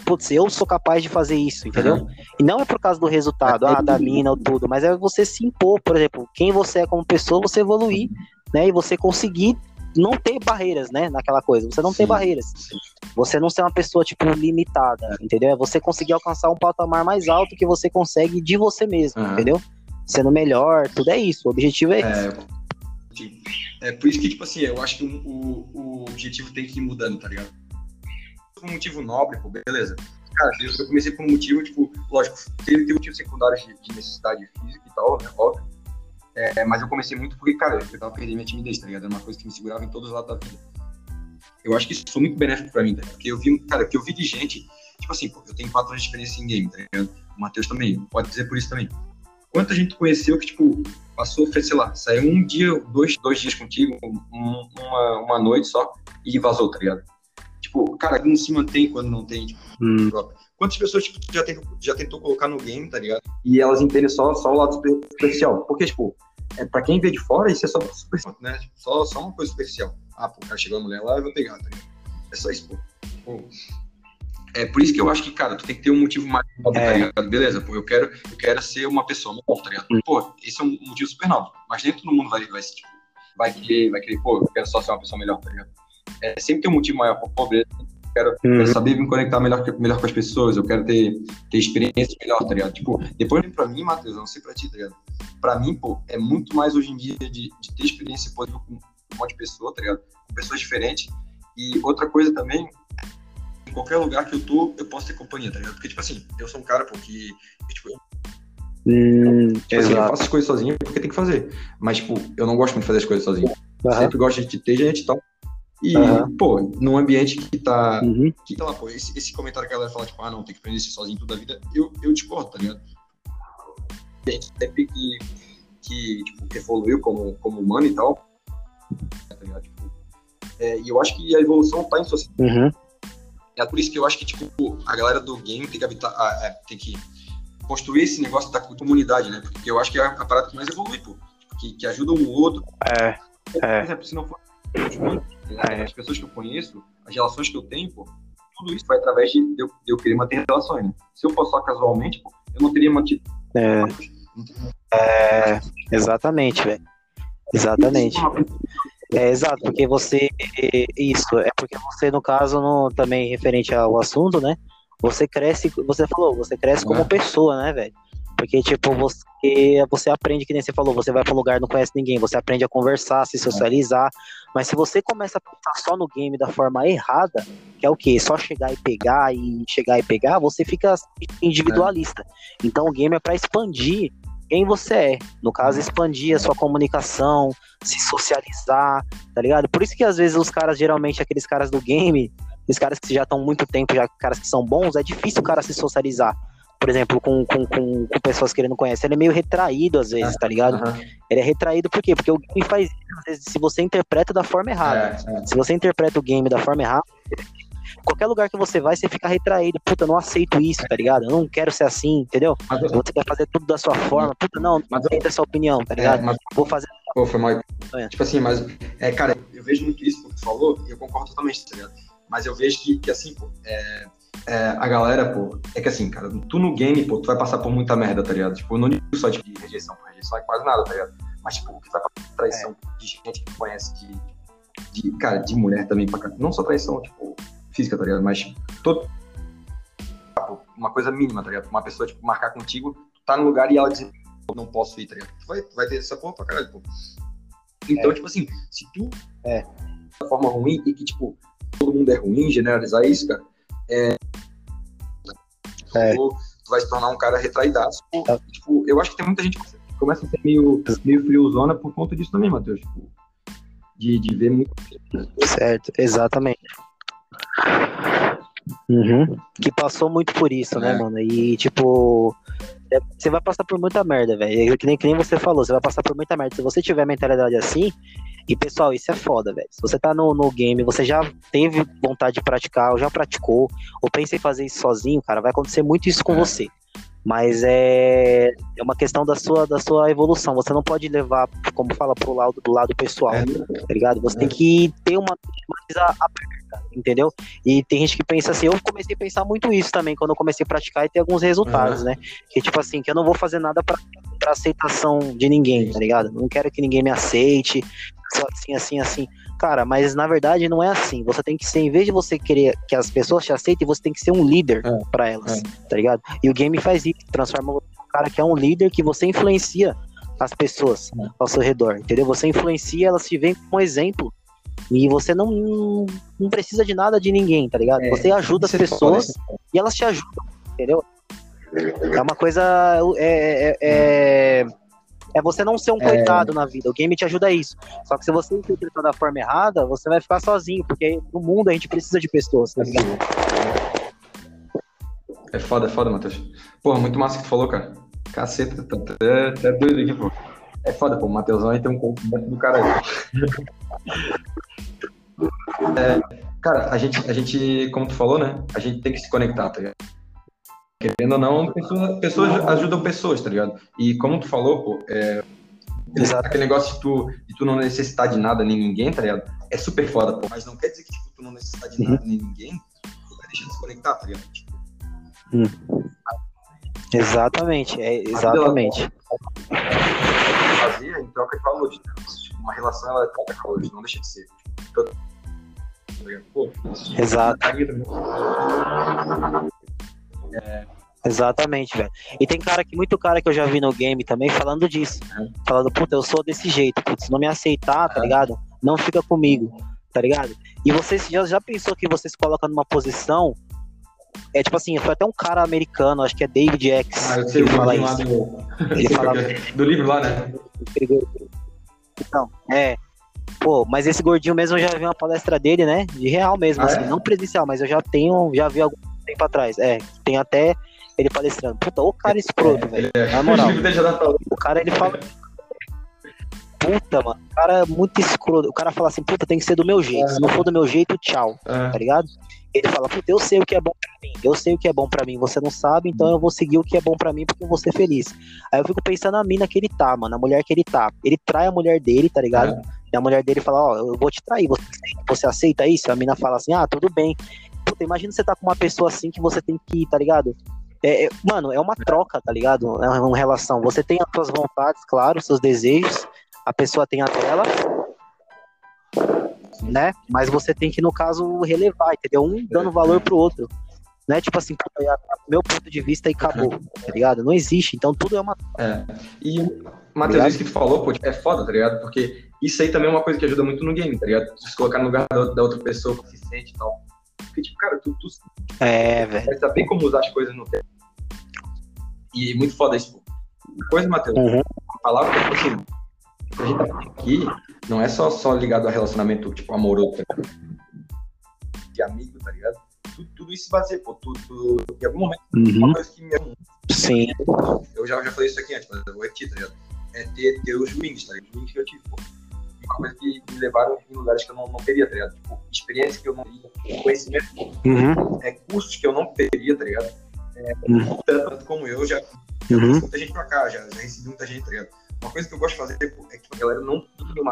putz, eu sou capaz de fazer isso, entendeu? Uhum. E não é por causa do resultado, ah, da mina ou tudo, mas é você se impor, por exemplo, quem você é como pessoa, você evoluir, né? E você conseguir não ter barreiras, né? Naquela coisa. Você não Sim. ter barreiras. Você não ser uma pessoa, tipo, limitada, entendeu? É você conseguir alcançar um patamar mais alto que você consegue de você mesmo, uhum. entendeu? Sendo melhor, tudo é isso. O objetivo é, é isso. É por isso que, tipo assim, eu acho que o, o objetivo tem que ir mudando, tá ligado? Por um motivo nobre, pô, beleza. Cara, eu comecei por um motivo, tipo, lógico, teve, teve motivo secundário de, de necessidade física e tal, né? Óbvio. É, mas eu comecei muito porque, cara, eu tava perdendo minha timidez, tá ligado? Era uma coisa que me segurava em todos os lados da vida. Eu acho que isso foi muito benéfico pra mim, tá? Porque eu vi, cara, que eu vi de gente, tipo assim, pô, eu tenho quatro anos de experiência em game, tá ligado? O Matheus também, pode dizer por isso também. Quanta gente conheceu que, tipo, passou, fez, sei lá, saiu um dia, dois, dois dias contigo, um, uma, uma noite só, e vazou, tá ligado? Tipo, cara, não se mantém quando não tem, tipo, hum. Quantas pessoas tipo, já, tentou, já tentou colocar no game, tá ligado? E elas entendem só, só o lado superficial. Porque, tipo, é, pra quem vê de fora, isso é só superficial, né? Tipo, só, só uma coisa superficial. Ah, pô, o cara chegou a mulher lá, eu vou pegar, tá ligado? É só isso, pô. pô. É por isso que eu acho que, cara, tu tem que ter um motivo mais nobre, tá é. tá ligado? Beleza, pô, eu quero, eu quero ser uma pessoa melhor, tá ligado? Pô, esse é um motivo super nobre. Mas nem todo mundo vai, vai, tipo, vai querer, vai querer, pô, eu quero só ser uma pessoa melhor, tá ligado? É, sempre tem um motivo maior, pô, pobreza, quero, uhum. quero, saber me conectar melhor, melhor com as pessoas, eu quero ter, ter experiência melhor, tá ligado? Tipo, depois pra mim, Matheus, eu não sei pra ti, tá ligado? Pra mim, pô, é muito mais hoje em dia de, de ter experiência positiva com um monte de pessoa, tá ligado? Com pessoas diferentes. E outra coisa também, em qualquer lugar que eu tô, eu posso ter companhia, tá ligado? Porque, tipo assim, eu sou um cara, pô, que, tipo, eu Hum, tipo assim, eu faço as coisas sozinho porque tem que fazer. Mas, tipo, eu não gosto muito de fazer as coisas sozinho. Uhum. Sempre gosto de ter gente e tal. E, uhum. pô, num ambiente que tá. Uhum. Que tá lá, pô, esse, esse comentário que a galera fala, tipo, ah, não, tem que aprender isso sozinho toda a vida, eu, eu discordo, tá ligado? Gente, sempre que, que tipo, evoluiu como, como humano e tal, tá ligado? Tipo, é, e eu acho que a evolução tá em sociedade. Uhum. É por isso que eu acho que, tipo, a galera do game tem que habitar, ah, é, tem que construir esse negócio da comunidade, né? Porque eu acho que é a parada que mais evolui, pô. Tipo, que, que ajuda um outro. É. Por é. exemplo, se não for é. As pessoas que eu conheço, as relações que eu tenho, pô, tudo isso foi através de eu, de eu querer manter relações. Né? Se eu fosse só casualmente, pô, eu não teria mantido. É, é exatamente, velho. Exatamente. É exato, porque você. Isso, é porque você, no caso, no, também referente ao assunto, né? Você cresce, você falou, você cresce como é. pessoa, né, velho? Porque, tipo, você, você aprende, que nem você falou, você vai para um lugar não conhece ninguém, você aprende a conversar, a se socializar. Mas se você começa a pensar só no game da forma errada, que é o quê? Só chegar e pegar e chegar e pegar, você fica individualista. Então o game é para expandir quem você é. No caso, expandir a sua comunicação, se socializar, tá ligado? Por isso que às vezes os caras, geralmente, aqueles caras do game, os caras que já estão muito tempo, já caras que são bons, é difícil o cara se socializar por exemplo, com, com, com, com, pessoas que ele não conhece, ele é meio retraído às vezes, tá ligado? Uhum. Ele é retraído por quê? Porque o game faz às vezes, se você interpreta da forma errada. É, é. Se você interpreta o game da forma errada, qualquer lugar que você vai, você fica retraído. Puta, não aceito isso, tá ligado? Eu não quero ser assim, entendeu? Mas, você quer fazer tudo da sua forma. Puta, não, não aceito essa opinião, tá ligado? É, mas, Vou fazer. Pô, foi mal. É. Tipo assim, mas, é, cara, eu vejo muito isso que tu falou e eu concordo totalmente, tá ligado? Mas eu vejo que, que assim, pô, é é, a galera, pô, é que assim, cara, tu no game, pô, tu vai passar por muita merda, tá ligado? Tipo, não digo só de rejeição, por rejeição é quase nada, tá ligado? Mas, tipo, que vai passar por traição é. de gente que conhece, de, de, cara, de mulher também, pra, não só traição, tipo, física, tá ligado? Mas, tipo, todo, uma coisa mínima, tá ligado? Uma pessoa, tipo, marcar contigo, tu tá no lugar e ela diz, não posso ir, tá ligado? Tu vai, tu vai ter essa porra pra caralho, pô. Então, é. tipo assim, se tu é da forma ruim e que, tipo, todo mundo é ruim, generalizar isso, cara, é, é. Tu, tu, vai se tornar um cara retraídaço. É. Tipo, eu acho que tem muita gente que começa a ser meio, meio friozona por conta disso também, Matheus. Tipo, de, de ver muito. Certo, exatamente. Uhum. Que passou muito por isso, né, é. né, mano? E, tipo, é, você vai passar por muita merda, velho. Que nem, que nem você falou, você vai passar por muita merda. Se você tiver mentalidade assim, e pessoal, isso é foda, velho. Se você tá no, no game, você já teve vontade de praticar, ou já praticou, ou pensa em fazer isso sozinho, cara, vai acontecer muito isso com é. você. Mas é, é uma questão da sua, da sua evolução. Você não pode levar, como fala, pro lado do lado pessoal, É. tá ligado? Você tem que ter uma mais aberta, entendeu? E tem gente que pensa assim, eu comecei a pensar muito isso também quando eu comecei a praticar e ter alguns resultados, né? Que tipo assim, que eu não vou fazer nada pra, pra aceitação de ninguém, tá ligado? Não quero que ninguém me aceite, assim, assim, assim. Cara, mas na verdade não é assim. Você tem que ser, em vez de você querer que as pessoas te aceitem, você tem que ser um líder É, pra elas, tá ligado? E o game faz isso, transforma num cara que é um líder que você influencia as pessoas É. ao seu redor, entendeu? Você influencia, elas te veem como exemplo. E você não, não precisa de nada de ninguém, tá ligado? É, você ajuda as é pessoas é foda. e elas te ajudam, entendeu? É uma coisa. É, é, é, é você não ser um É. coitado na vida. O game te ajuda a isso. Só que se você interpretar da forma errada, você vai ficar sozinho, porque no mundo a gente precisa de pessoas, tá ligado? É foda, é foda, Matheus. Porra, muito massa que tu falou, cara. Caceta, tá até, até doido aqui, pô. É foda, pô. O Matheusão aí tem um conhecimento do caralho. <laughs> É, cara, a gente, a gente, como tu falou, né? A gente tem que se conectar, tá ligado? Querendo ou não, pessoas, pessoas ajudam pessoas, tá ligado? E como tu falou, pô, é, Exato. aquele negócio de tu, de tu não necessitar de nada nem ninguém, tá ligado? É super foda, pô. Mas não quer dizer que tipo, tu não necessitar de nada nem ninguém, tu vai deixar de se conectar, tá ligado? Tipo, Exatamente, é, exatamente. fazer em troca de valores. Né? Tipo, uma relação ela é troca de valores, não deixa de ser. Tipo, todo- tá? Pô, Exato. Também. Exatamente, velho. E tem cara que, muito cara que eu já vi no game também falando disso. É. Falando, puta, eu sou desse jeito. Putz, se não me aceitar, tá É. ligado? Não fica comigo, tá ligado? E você já, já pensou que você se coloca numa posição. É tipo assim, foi até um cara americano, acho que é David X, Ah, eu sei ele fala isso. do. Ele sei fala- qual que é. Do livro lá, né? Então, é. Pô, mas esse gordinho mesmo eu já vi uma palestra dele, né? De real mesmo, Ah, assim, é? não presencial, mas eu já tenho, já vi algum tempo atrás. É, tem até ele palestrando. Puta, ô cara escroto, velho. Na moral. O ler. O cara, ele fala. Puta, mano. O cara é muito escroto. O cara fala assim, puta, tem que ser do meu jeito. Se não for do meu jeito, tchau. Tá É, ligado? Ele fala, puta, eu sei o que é bom pra mim. Eu sei o que é bom pra mim. Você não sabe, então eu vou seguir o que é bom pra mim porque eu vou ser feliz. Aí eu fico pensando na mina que ele tá, mano. Na mulher que ele tá. Ele trai a mulher dele, tá ligado? É. E a mulher dele fala, ó, eu vou te trair. Você, você aceita isso? A mina fala assim, ah, tudo bem. Puta, imagina você tá com uma pessoa assim que você tem que, tá ligado? É, é- mano, é uma troca, tá ligado? É uma relação. Você tem as suas vontades, claro, seus desejos. A pessoa tem a dela. Né? Mas você tem que, no caso, relevar, entendeu? Um dando valor pro outro. Não é tipo assim, é meu ponto de vista e acabou, tá ligado? Não existe. Então tudo é uma. é. E, Matheus, Ligado? isso que tu falou, pô, tipo, é foda, tá ligado? Porque isso aí também é uma coisa que ajuda muito no game, tá ligado? Se colocar no lugar da, da outra pessoa que se sente e tal. Porque, tipo, cara, tu, tu É, velho. vai saber como usar as coisas no tempo. E muito foda isso. Coisa, Matheus, Uhum. a palavra que assim, que a gente tá aqui não é só, só ligado a relacionamento, tipo, amoroso, de amigo, tá ligado? Tudo, tudo isso se baseia, pô. Tu, tu, em algum momento, Uhum. uma coisa que me Sim. eu já, já falei isso aqui antes, mas eu vou repetir, tá ligado? É ter, ter os wings, tá ligado? Os wings que eu tive, pô. Uma coisa que me levaram em lugares que eu não, não teria, tá ligado? Tipo, experiência que eu não teria, conhecimento, Uhum. é, cursos que eu não teria, tá ligado? É, Uhum. tanto como eu, já Uhum. conheci muita gente pra cá, já, já recebi muita gente, tá ligado? Uma coisa que eu gosto de fazer é que a galera não tem uma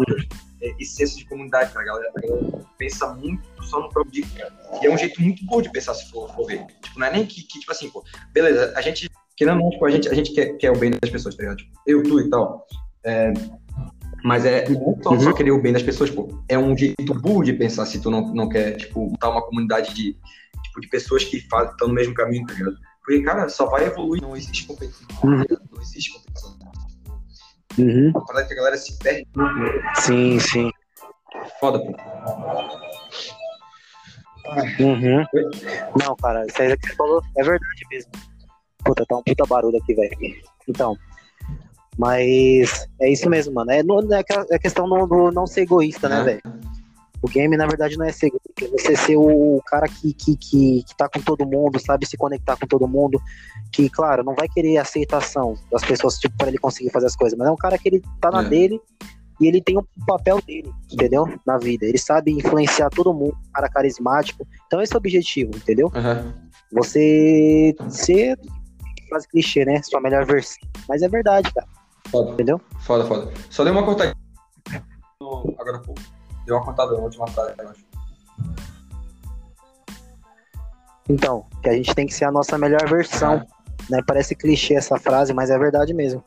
é, esse senso de comunidade, tá? A galera, a galera pensa muito só no próprio dia, cara. E é um jeito muito bom de pensar se for, for ver. Tipo, não é nem que, que, tipo assim, pô, beleza, a gente, ou não, tipo, a gente, a gente quer, quer o bem das pessoas, tá ligado? Tipo, eu, tu e tal. É, mas é não só, só Uhum. querer o bem das pessoas, pô. É um jeito burro de pensar se tu não, não quer, tipo, montar uma comunidade de, tipo, de pessoas que estão no mesmo caminho, tá ligado? Porque, cara, só vai evoluir. Não existe competição. Uhum. Não existe competição. Uhum. Uma parada que a galera se perde. Sim, sim. Foda, pô. Uhum. Não, cara, isso aí que você falou é verdade mesmo. Puta, tá um puta barulho aqui, velho. Então. Mas é isso mesmo, mano. É, no- é que- é questão do, do não ser egoísta, né, É. velho? O game, na verdade, não é ser egoísta. É você ser o cara que, que, que, que tá com todo mundo, sabe se conectar com todo mundo. Que, claro, não vai querer aceitação das pessoas, tipo, pra ele conseguir fazer as coisas. Mas é um cara que ele tá na É. dele e ele tem um papel dele, entendeu? Na vida. Ele sabe influenciar todo mundo, um cara carismático. Então esse é o objetivo, entendeu? Aham. Você ser frase clichê, né? Sua melhor versão. Mas é verdade, cara. Foda. Entendeu? Foda, foda. Só deu uma cortadinha. Agora, pô. Deu uma cortada na última frase, eu acho. Então, que a gente tem que ser a nossa melhor versão. É. Né? Parece clichê essa frase, mas é verdade mesmo.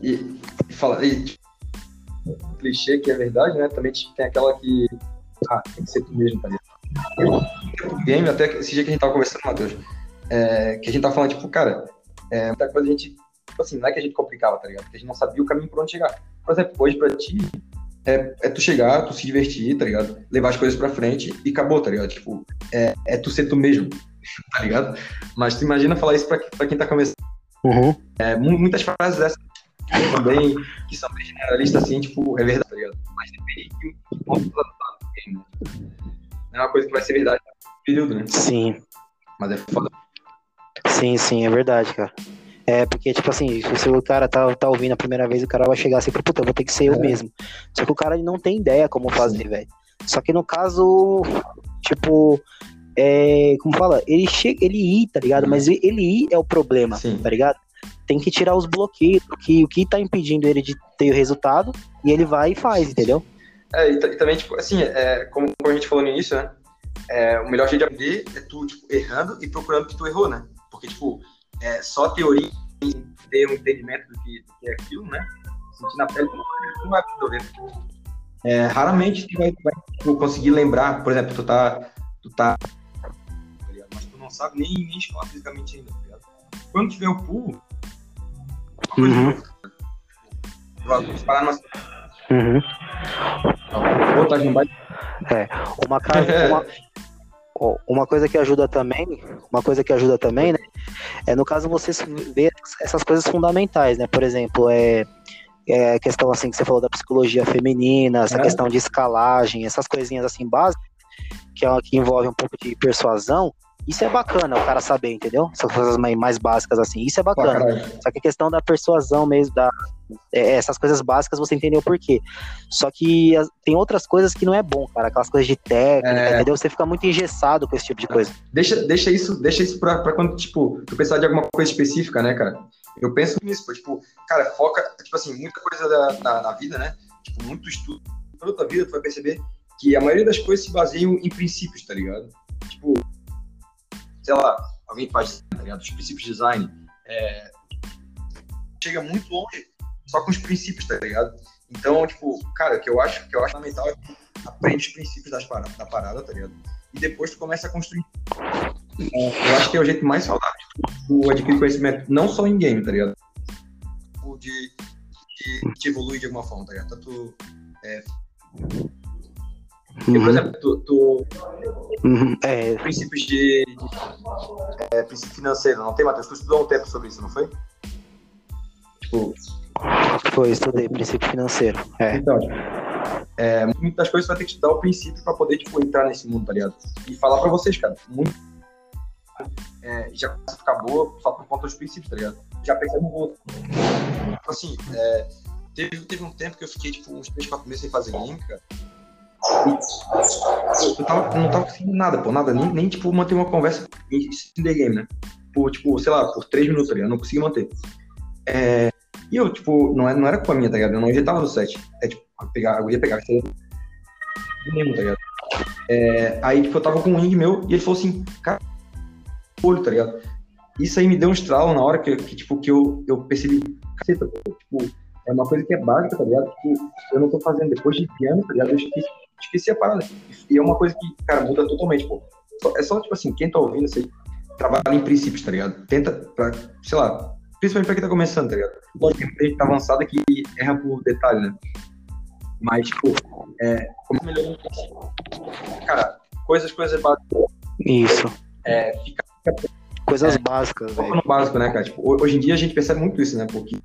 E, e fala, e, clichê que é verdade, né? Também tem aquela que. Ah, tem que ser tu mesmo, tá ligado? Game, até esse dia que a gente tava conversando, Matheus, é, que a gente tava falando, tipo, cara, é, muita coisa a gente. Tipo assim, não é que a gente complicava, tá ligado? Porque a gente não sabia o caminho por onde chegar. Por exemplo, hoje pra ti, é, é tu chegar, tu se divertir, tá ligado? Levar as coisas pra frente e acabou, tá ligado? Tipo, é, é tu ser tu mesmo, <laughs> tá ligado? Mas tu imagina falar isso pra, pra quem tá começando. Uhum. É, mu- muitas frases dessas também, que são bem generalistas, assim, tipo, é verdade, tá ligado? Mas depende de que ponto tu tá né? Não é uma coisa que vai ser verdade no período, né? Sim, Mas é foda. sim, sim, é verdade, cara. É, porque, tipo assim, se o cara tá, tá ouvindo a primeira vez, o cara vai chegar assim, puta, eu vou ter que ser eu É. mesmo. Só que o cara ele não tem ideia como fazer, velho. Só que no caso, tipo, é, como fala, ele chega, ele ir, tá ligado? Mas ele ir é o problema, Sim. tá ligado? Tem que tirar os bloqueios, o que, o que tá impedindo ele de ter o resultado, e ele vai e faz, entendeu? É, e, e também, tipo, assim, é, como a gente falou no início, né? É, o melhor jeito de aprender é tu, tipo, errando e procurando que tu errou, né? Porque, tipo, é, só teoria e ter um entendimento do que, do que é aquilo, né? Sentir na pele, tu não vai- tu não vai absorver. É, raramente tu vai, vai tipo, conseguir lembrar, por exemplo, tu tá. Tu tá. tá? Mas tu não sabe nem, nem escalar fisicamente ainda, tá ligado? Quando tiver o pulo, Uhum. vai parar numa Uhum. baixo. Uma, ca- <laughs> uma, uma coisa que ajuda também, uma coisa que ajuda também, né? É no caso você ver essas coisas fundamentais, né? Por exemplo, é, é a questão assim que você falou da psicologia feminina, essa É. questão de escalagem, essas coisinhas assim básicas, que, é, que envolve um pouco de persuasão. Isso é bacana o cara saber, entendeu? Essas coisas mais, básicas assim. Isso é bacana. Só que a questão da persuasão mesmo, da, é, essas coisas básicas você entendeu por quê. Só que as- tem outras coisas que não é bom, cara. Aquelas coisas de técnica, É. entendeu? Você fica muito engessado com esse tipo de coisa. Deixa, deixa isso, deixa isso pra, pra quando, tipo, tu precisar de alguma coisa específica, né, cara? Eu penso nisso, tipo, cara, foca, tipo assim, muita coisa da, da, da vida, né? Tipo, muito estudo, toda a tua vida, tu vai perceber que a maioria das coisas se baseiam em princípios, tá ligado? Tipo, sei lá, alguém faz, tá ligado? Os princípios de design, é, chega muito longe só com os princípios, tá ligado? Então, tipo, cara, o que eu acho, que eu acho fundamental é que aprende os princípios das parada, da parada, tá ligado? E depois tu começa a construir É, eu acho que é o jeito mais saudável de adquirir conhecimento, não só em game, tá ligado? Tipo, De, de, de evoluir de alguma forma, tá ligado? Tanto, é, porque, por Uhum, exemplo, tu, tu uhum, é, princípios de, de é, princípio financeiro, não tem, Matheus? Tu estudou um tempo sobre isso, não foi? Tipo, foi, estudei princípio financeiro. É. então, é, muitas coisas vai ter que estudar o princípio pra poder, tipo, entrar nesse mundo, tá ligado? E falar pra vocês, cara, muito é, já começa a ficar boa só por conta dos princípios, tá ligado? Já pensei no outro. Tipo assim, é, teve, teve um tempo que eu fiquei, tipo, uns 3, 4 meses sem fazer game, cara. Eu tava, não tava conseguindo nada, pô, nada, nem, nem tipo, manter uma conversa em the game, né? Por, tipo, sei lá, por 3 minutos, tá ligado? Eu não consegui manter. É, e eu, tipo, não era, não era culpa minha, tá ligado? Eu não ajeitava no set. É, tipo, pegar, eu ia pegar tá ligado? É, aí, tipo, eu tava com um ring meu e ele falou assim, cara, olho, tá ligado? Isso aí me deu um estralo na hora que, que tipo, que eu, eu percebi, caceta, tipo, é uma coisa que é básica, tá ligado? Tipo, eu não tô fazendo depois de piano, tá ligado? Eu esqueci, esqueci a parada. E é uma coisa que, cara, muda totalmente, pô. É só, tipo assim, quem tá ouvindo isso aí, trabalha em princípios, tá ligado? Tenta, pra, sei lá, principalmente pra quem tá começando, tá ligado? Lógico que tem muita gente tá avançada que erra por detalhe, né? Mas, tipo, é, como princípio? Cara, coisas, coisas básicas. Isso. É, fica Coisas básicas, foca velho. no básico, né, cara? Tipo, ho- hoje em dia a gente percebe muito isso, né? Porque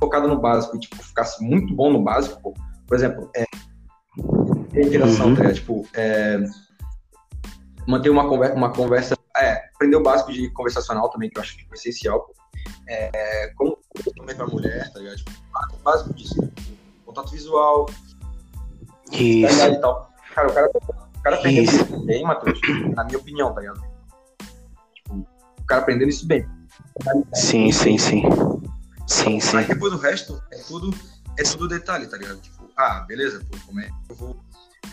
focado no básico e, tipo, ficasse muito bom no básico, pô, por exemplo, é, ter interação, Uhum. tá ligado? Tipo, é, manter uma conversa, uma conversa, é, aprender o básico de conversacional também, que eu acho tipo, essencial, pô. É, como também pra mulher, tá ligado? Tipo, o básico disso? Tipo, Contato visual, Isso. e tal. Cara, o cara, o cara aprendendo Isso. isso bem, Matheus, na minha opinião, tá ligado? Tipo, o cara aprendendo isso bem. Sim, sim, sim. Sim, sim. Aí depois o resto é tudo, é tudo detalhe, tá ligado? Tipo, ah, beleza, pô, como é que eu vou,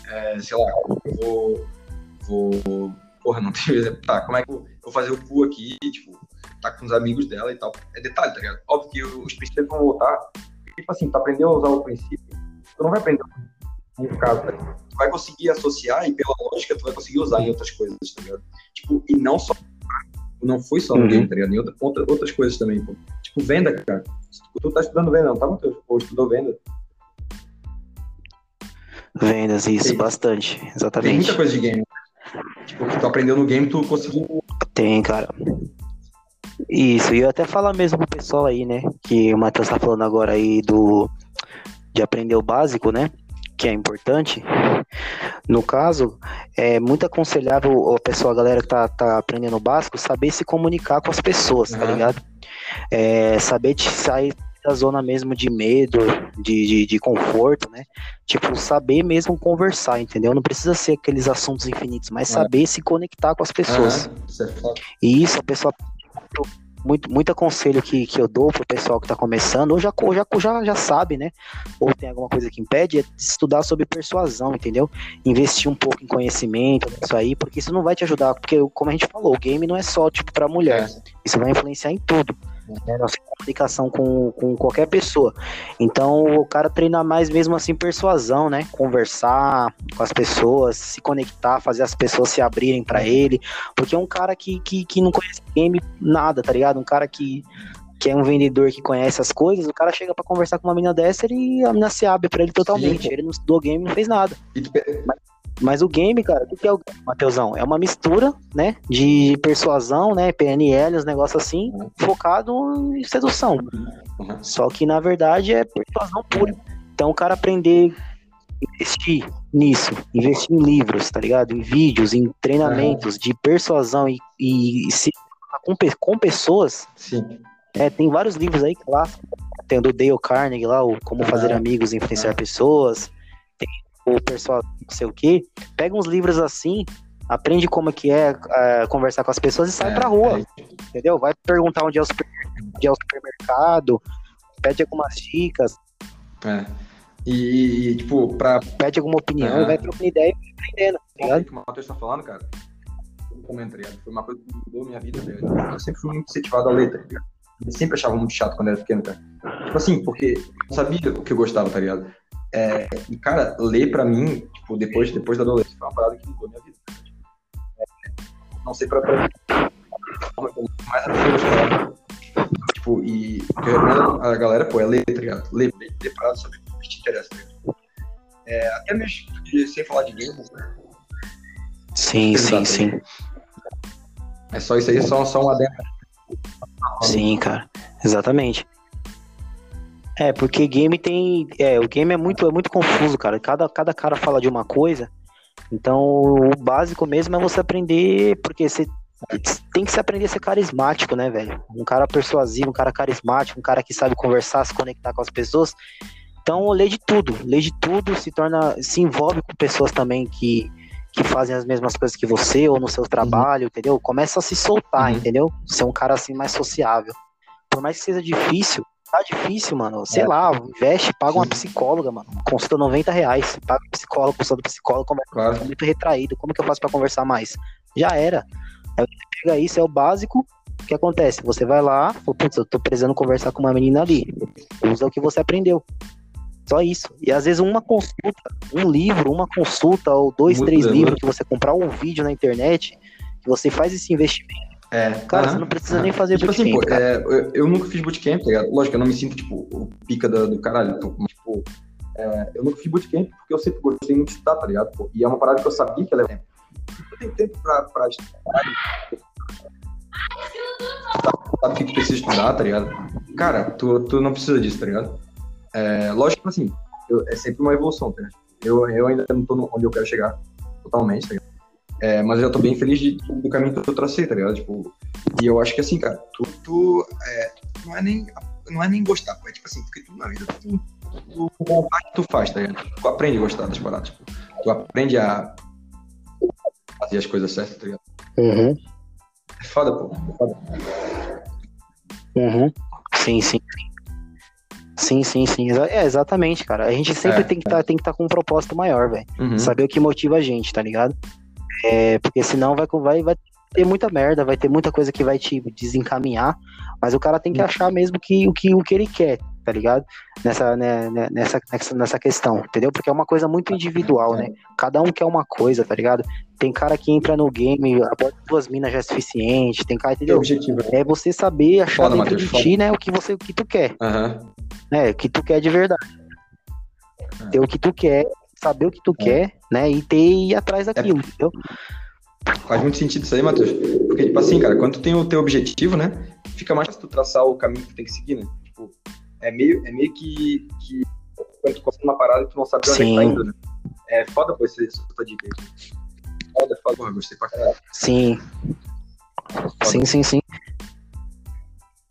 é, sei lá, eu vou, vou, porra, não tem exemplo, tá, como é que eu vou fazer o cu aqui, tipo, tá com os amigos dela e tal. É detalhe, tá ligado? Óbvio que os princípios vão voltar, tipo assim, tu aprendeu a usar o princípio, tu não vai aprender no caso, tá Tu vai conseguir associar e pela lógica tu vai conseguir usar em outras coisas, tá ligado? Tipo, e não só não foi só no uhum. game, tá ligado? Em outra, outra, outras coisas também, pô. Tipo, venda, cara. Tu tá estudando venda, não tá, Matheus? Ou estudou venda? Vendas, isso, Tem. bastante. Exatamente. Tem muita coisa de game. Tipo, que tu aprendeu no game, tu conseguiu. Tem, cara. Isso, e eu até falar mesmo pro pessoal aí, né? Que o Matheus tá falando agora aí do. De aprender o básico, né? Que é importante. No caso, é muito aconselhável a pessoa, a galera que tá, tá aprendendo o básico, saber se comunicar com as pessoas, uhum. tá ligado? É, saber de sair da zona mesmo de medo, de, de, de, conforto, né? Tipo, saber mesmo conversar, entendeu? Não precisa ser aqueles assuntos infinitos, mas é. saber se conectar com as pessoas. Isso é e isso a pessoa muito, muito aconselho que, que eu dou pro pessoal que tá começando, ou já, já, já, já sabe, né? Ou tem alguma coisa que impede, é estudar sobre persuasão, entendeu? Investir um pouco em conhecimento, isso aí, porque isso não vai te ajudar, porque, como a gente falou, o game não é só, tipo, pra mulher. É. Isso vai influenciar em tudo né, nossa comunicação com, com qualquer pessoa. Então o cara treina mais mesmo assim persuasão, né? Conversar com as pessoas, se conectar, fazer as pessoas se abrirem para ele. Porque é um cara que, que, que não conhece game nada, tá ligado? Um cara que, que é um vendedor que conhece as coisas, o cara chega para conversar com uma menina dessa e a menina se abre para ele totalmente. Sim. Ele não estudou game, não fez nada. Mas, mas o game, cara, o que é o game, Matheusão? É uma mistura, né, de persuasão, né, PNL, os negócios assim, focado em sedução. Só que, na verdade, é persuasão pura. Então, o cara aprender investir nisso, investir em livros, tá ligado? Em vídeos, em treinamentos de persuasão e, e, e se com, com pessoas. Sim. É, tem vários livros aí clássicos. Tem o do Dale Carnegie lá, o Como Fazer Amigos e Influenciar Pessoas o pessoal não sei o quê, pega uns livros assim, aprende como é que é, é conversar com as pessoas e sai é, pra rua. É. Entendeu? Vai perguntar onde é, o super, onde é o supermercado, pede algumas dicas. É. E, e, tipo, pra. Pede alguma opinião, é. vai trocando ideia e aprendendo, tá ligado? O que o Matheus tá falando, cara, comenta, tá Foi uma coisa que mudou minha vida, ligado? Eu sempre fui muito incentivado a ler, tá ligado? Eu sempre achava muito chato quando era pequeno, cara. Tipo assim, porque eu sabia o que eu gostava, tá ligado? É, e, cara, ler pra mim, tipo, depois, depois da adolescência, foi uma parada que mudou minha vida. É, não sei pra, pra mais a Tipo, e o que eu recomendo a galera, pô, é ler, tá ligado? Ler, ler, ler parada sobre o que te interessa, tá ligado? É, até mesmo sem falar de games, né? Sim, sim, sim. É só isso aí, só, só um adendo. Sim, cara, exatamente. É, porque game tem. É, o game é muito, é muito confuso, cara. Cada, cada cara fala de uma coisa. Então, o básico mesmo é você aprender. Porque você tem que se aprender a ser carismático, né, velho? Um cara persuasivo, um cara carismático, um cara que sabe conversar, se conectar com as pessoas. Então, lê de tudo. Lê de tudo, se torna. Se envolve com pessoas também que, que fazem as mesmas coisas que você ou no seu trabalho, uhum. entendeu? Começa a se soltar, uhum. entendeu? Ser um cara assim mais sociável. Por mais que seja difícil, tá difícil, mano. Sei é. lá, investe, paga uma psicóloga, mano. Consulta 90 reais. Paga um psicólogo, consulta psicólogo, conversa claro. muito retraído. Como que eu faço pra conversar mais? Já era. Aí você pega isso, é o básico. O que acontece? Você vai lá, putz, eu tô precisando conversar com uma menina ali. Usa o que você aprendeu. Só isso. E às vezes uma consulta, um livro, uma consulta, ou dois, muito três livros que você comprar, um vídeo na internet, que você faz esse investimento é. Cara, você não precisa nem fazer tipo assim, bootcamp. Assim, pô, é, eu, eu, nunca fiz bootcamp, tá ligado? Lógico, eu não me sinto, tipo, o pica do, do caralho. Então, tipo, é, eu nunca fiz bootcamp porque eu sempre gostei muito de estudar, tá ligado? Pô? E é uma parada que eu sabia que ela é tempo. Eu tenho tempo pra, pra estudar. Sabe o que tu precisa estudar, tá ligado? Cara, tu, tu não precisa disso, tá ligado? É, lógico, assim, eu, é sempre uma evolução, tá ligado? Eu, eu ainda não tô onde eu quero chegar totalmente, tá ligado? É, mas eu já tô bem feliz de, do caminho que eu tracei, tá ligado? Tipo, e eu acho que assim, cara, tu, tu é, não, é nem, não é nem gostar, é tipo assim, porque tu na vida, tu, tu, tu, tu faz, tá ligado? Tu aprende a gostar das paradas, tipo, tu aprende a fazer as coisas certas, tá ligado? Uhum. É foda, pô. É foda. Uhum. Sim, sim. Sim, sim, sim. É, exatamente, cara. A gente sempre é, tem que tá, estar tá com um propósito maior, velho. Uhum. Saber o que motiva a gente, tá ligado? É, porque senão vai, vai, vai ter muita merda, vai ter muita coisa que vai te desencaminhar, mas o cara tem que achar mesmo que, o, que, o que ele quer, tá ligado? Nessa, né, né nessa, nessa questão, entendeu? Porque é uma coisa muito individual, né? Cada um quer uma coisa, tá ligado? Tem cara que entra no game, aborda duas minas já é suficiente, tem cara, entendeu? É, objetivo, é você saber achar foda, dentro Mateus, de ti, né, o que você, o que tu quer. Uhum. É, o que tu quer de verdade. Uhum. Ter o que tu quer, saber o que tu uhum. quer, né, e ter ir atrás daquilo, é. entendeu? Faz muito sentido isso aí, Matheus. Porque, tipo assim, cara, quando tu tem o teu objetivo, né? Fica mais fácil tu traçar o caminho que tu tem que seguir, né? Tipo, é meio, é meio que, que quando tu consegue uma parada tu não sabe onde é que tá indo, né? É foda, pô, essa, tua dica aí. Foda, foda, gostei pra caralho. Sim. Foda. Sim, sim, sim.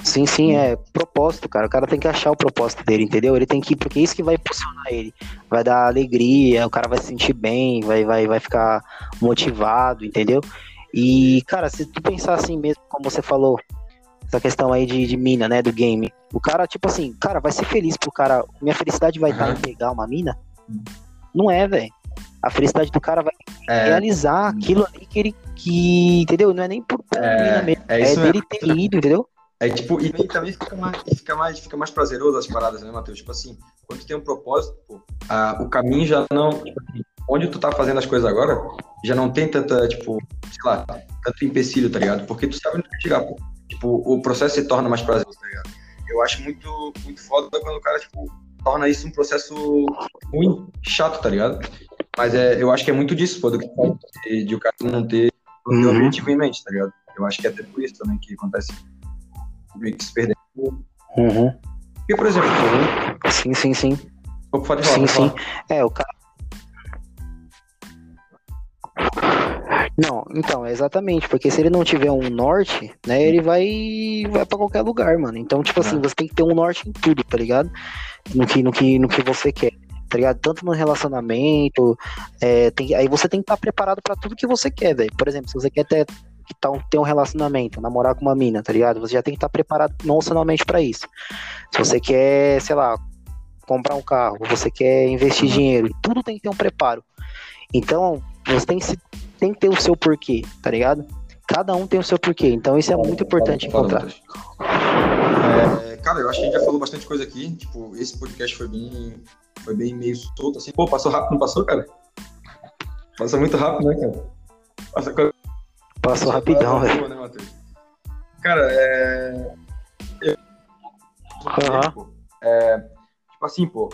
Sim, sim, é propósito, cara. O cara tem que achar o propósito dele, entendeu? Ele tem que, porque é isso que vai impulsionar ele. Vai dar alegria, o cara vai se sentir bem, vai, vai, vai ficar motivado, entendeu? E, cara, se tu pensar assim mesmo, como você falou, essa questão aí de, de mina, né, do game. O cara, tipo assim, cara, vai ser feliz pro cara. Minha felicidade vai estar uhum. em pegar uma mina? Não é, velho. A felicidade do cara vai é. realizar aquilo ali que ele. Que, entendeu? Não é nem por é, mina mesmo. É, é dele ter ido, entendeu? É tipo, e também fica mais, fica mais, fica mais prazeroso as paradas, né, Matheus? Tipo assim, quando tu tem um propósito, pô, a, o caminho já não. Tipo assim, onde tu tá fazendo as coisas agora, já não tem tanta, tipo, sei lá, tanto empecilho, tá ligado? Porque tu sabe onde tu chegar, pô. Tipo, o processo se torna mais prazeroso, tá ligado? Eu acho muito, muito foda quando o cara, tipo, torna isso um processo ruim, chato, tá ligado? Mas é, eu acho que é muito disso, pô, do que de, de o cara não ter o uhum. objetivo em mente, tá ligado? Eu acho que é até por isso também que acontece meio que se. Uhum. E, por exemplo, sim, sim, sim. Pode falar, sim, sim. É, o cara. Não, então, é exatamente, porque se ele não tiver um norte, né, ele vai vai para qualquer lugar, mano. Então, tipo assim, é. você tem que ter um norte em tudo, tá ligado? No que no que no que você quer, tá ligado? Tanto no relacionamento, é, tem, aí você tem que estar tá preparado para tudo que você quer, velho. Por exemplo, se você quer ter que tá, ter um relacionamento, namorar com uma mina, tá ligado? Você já tem que estar tá preparado emocionalmente para isso. Se você quer, sei lá, comprar um carro, você quer investir dinheiro, tudo tem que ter um preparo. Então, você tem que, tem que ter o seu porquê, tá ligado? Cada um tem o seu porquê, então isso é muito importante encontrar. É, cara, eu acho que a gente já falou bastante coisa aqui. Tipo, esse podcast foi bem, foi bem meio solto, assim. Pô, passou rápido, não passou, cara? Passa muito rápido, né, cara? Passa, Passou rapidão, velho. Né, Cara, é. Eu... Uhum. É... Tipo assim, pô.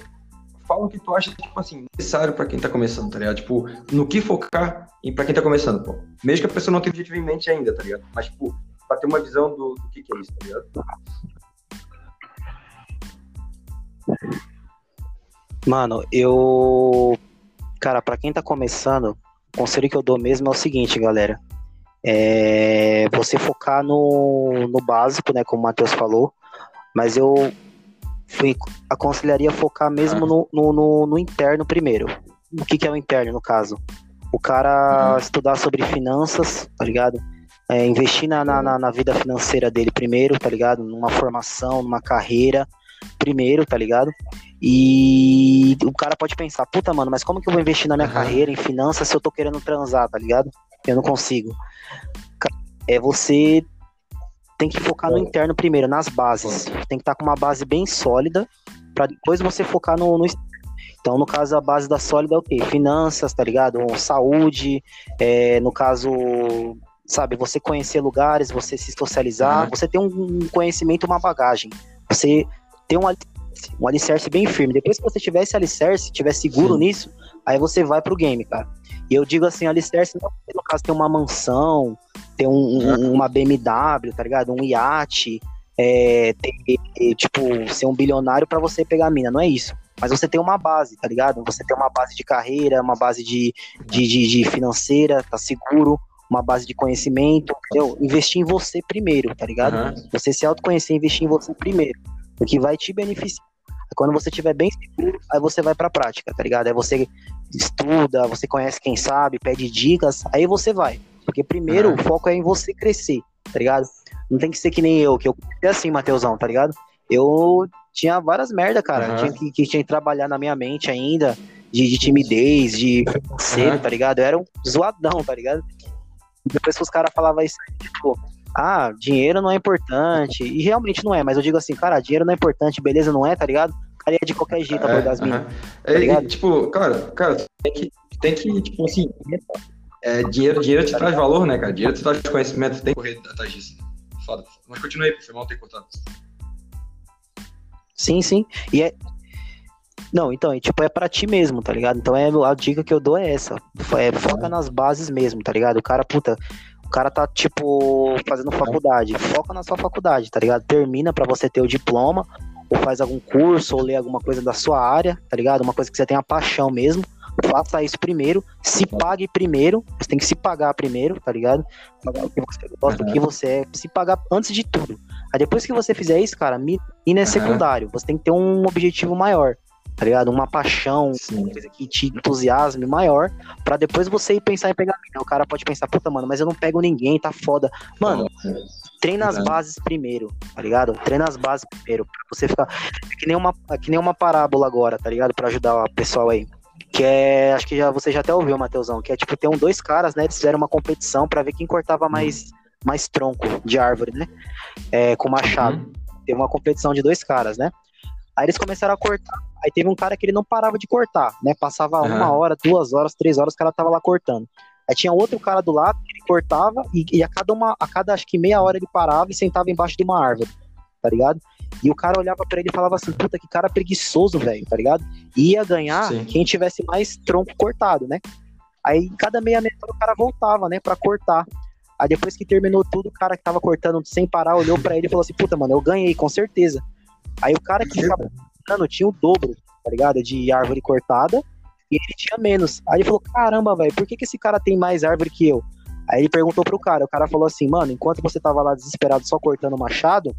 Fala o que tu acha, tipo assim, necessário pra quem tá começando, tá ligado? Tipo, no que focar e pra quem tá começando, pô. Mesmo que a pessoa não tenha objetivo em mente ainda, tá ligado? Mas, tipo, pra ter uma visão do, do que, que é isso, tá ligado? Mano, eu. Cara, pra quem tá começando, o conselho que eu dou mesmo é o seguinte, galera é, você focar no, no básico, né, como o Matheus falou, mas eu fui, aconselharia focar mesmo no, no, no, no interno primeiro. O que, que é o interno, no caso? O cara uhum. estudar sobre finanças, tá ligado? É, investir na, na, na, vida financeira dele primeiro, tá ligado? Numa formação, numa carreira primeiro, tá ligado? E o cara pode pensar, puta, mano, mas como que eu vou investir na minha uhum. carreira, em finanças, se eu tô querendo transar, tá ligado? Eu não consigo. É você tem que focar no interno primeiro, nas bases. Tem que estar tá com uma base bem sólida para depois você focar no, no, então, no caso, a base da sólida é o quê? Finanças, tá ligado? Saúde, é, no caso, sabe, você conhecer lugares, você se socializar, uhum. você ter um conhecimento, uma bagagem. Você ter um, um alicerce bem firme. Depois que você tiver esse alicerce, tiver seguro Sim. nisso, aí você vai pro game, cara. E eu digo assim, alicerce não no caso ter uma mansão, ter um, um, uma BMW, tá ligado? Um iate, é, ter, tipo, ser um bilionário para você pegar a mina, não é isso. Mas você tem uma base, tá ligado? Você tem uma base de carreira, uma base de, de, de, de financeira, tá seguro, uma base de conhecimento, entendeu? Investir em você primeiro, tá ligado? Uhum. Você se autoconhecer, investir em você primeiro. O que vai te beneficiar quando você estiver bem seguro, aí você vai pra prática, tá ligado? Aí você estuda, você conhece quem sabe, pede dicas, aí você vai. Porque primeiro o foco é em você crescer, tá ligado? não tem que ser que nem eu, que eu é assim, Mateusão, tá ligado? Eu tinha várias merda, cara. Aham. Tinha que, que tinha que trabalhar na minha mente ainda, de, de timidez, de cedo, Aham. tá ligado? Eu era um zoadão, tá ligado? Depois que os caras falavam isso, tipo, ah, dinheiro não é importante. E realmente não é, mas eu digo assim, cara, dinheiro não é importante, beleza, não é, tá ligado? Cara de qualquer jeito É, as minas. aham. É, e, tipo, cara, cara, tem que, tem que tipo assim, é, dinheiro, dinheiro te traz valor, né, cara? Dinheiro te traz conhecimento, tem que correr atrás disso. Foda. Mas continue aí, foi mal ter cortado. Sim, sim. E é. Não, então, é, tipo, é pra ti mesmo, tá ligado? Então é a dica que eu dou é essa. É, foca nas bases mesmo, tá ligado? O cara, puta, cara tá, tipo, fazendo faculdade. Foca na sua faculdade, tá ligado? Termina pra você ter o diploma, ou faz algum curso, ou lê alguma coisa da sua área, tá ligado? Uma coisa que você tenha paixão mesmo. Faça isso primeiro, se pague primeiro, você tem que se pagar primeiro, tá ligado? Pagar o que você gosta, o que você é, se pagar antes de tudo. Aí depois que você fizer isso, cara, mina é Aham. secundário. Você tem que ter um objetivo maior, tá ligado? Uma paixão, Sim. uma coisa que te entusiasme maior, pra depois você ir pensar em pegar mina. O cara pode pensar, puta, mano, mas eu não pego ninguém, tá foda. Mano, treina as bases primeiro, tá ligado? Treina as bases primeiro, pra você ficar. É que nem uma, é que nem uma parábola agora, tá ligado? Pra ajudar o pessoal aí. Que é. Acho que já, você já até ouviu, Matheusão, que é tipo, tem um dois caras, né? Eles fizeram uma competição pra ver quem cortava mais, mais tronco de árvore, né? É, com machado. Uhum. Teve uma competição de dois caras, né? Aí eles começaram a cortar. Aí teve um cara que ele não parava de cortar, né? Passava Aham. uma hora, duas horas, três horas, o cara tava lá cortando. Aí tinha outro cara do lado que ele cortava e, e a cada uma, a cada acho que meia hora ele parava e sentava embaixo de uma árvore, tá ligado? E o cara olhava pra ele e falava assim, puta que cara preguiçoso, velho, tá ligado? E ia ganhar Sim. quem tivesse mais tronco cortado, né? Aí cada meia meia hora o cara voltava, né, pra cortar. Aí depois que terminou tudo, o cara que tava cortando sem parar olhou pra ele e falou assim: Puta, mano, eu ganhei, com certeza. Aí o cara que ficava cortando tinha o dobro, tá ligado? De árvore cortada e ele tinha menos. Aí ele falou: Caramba, velho, por que, que esse cara tem mais árvore que eu? Aí ele perguntou pro cara, o cara falou assim: Mano, enquanto você tava lá desesperado só cortando o machado,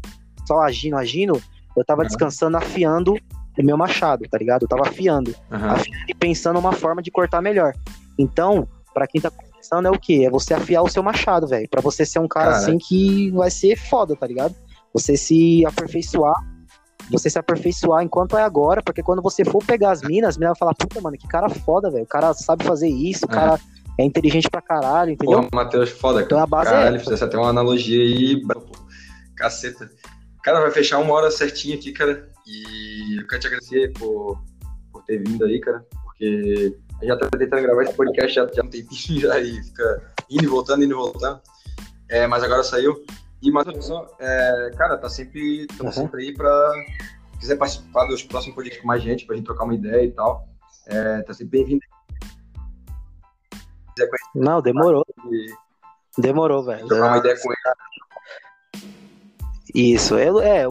só agindo, agindo, eu tava Uhum. descansando, afiando o meu machado, tá ligado? Eu tava afiando Aham. afiando e pensando uma forma de cortar melhor. Então, pra quem tá começando é o quê? É você afiar o seu machado, velho. Pra você ser um cara Cara. assim que vai ser foda, tá ligado? Você se aperfeiçoar, você se aperfeiçoar enquanto é agora, porque quando você for pegar as minas, as minas vão falar, puta, mano, que cara foda, velho. O cara sabe fazer isso, o É. cara é inteligente pra caralho, entendeu? Pô, Matheus, foda, Então cara. a base Caralho, é. fizesse até uma analogia aí. pô. Caceta. Cara, vai fechar uma hora certinho aqui, cara. E eu quero te agradecer por, por ter vindo aí, cara. Porque gente já tá tentando gravar esse podcast já, já um tempinho <laughs> já e fica indo e voltando, indo e voltando. É, mas agora saiu. E, Matheus, é, cara, tá sempre, Uhum. sempre aí pra. Se quiser participar dos próximos podcasts com mais gente, pra gente trocar uma ideia e tal. É, tá sempre bem-vindo. Não, demorou, conhecer, demorou, velho. trocar uma ideia com ele. Isso, eu, é,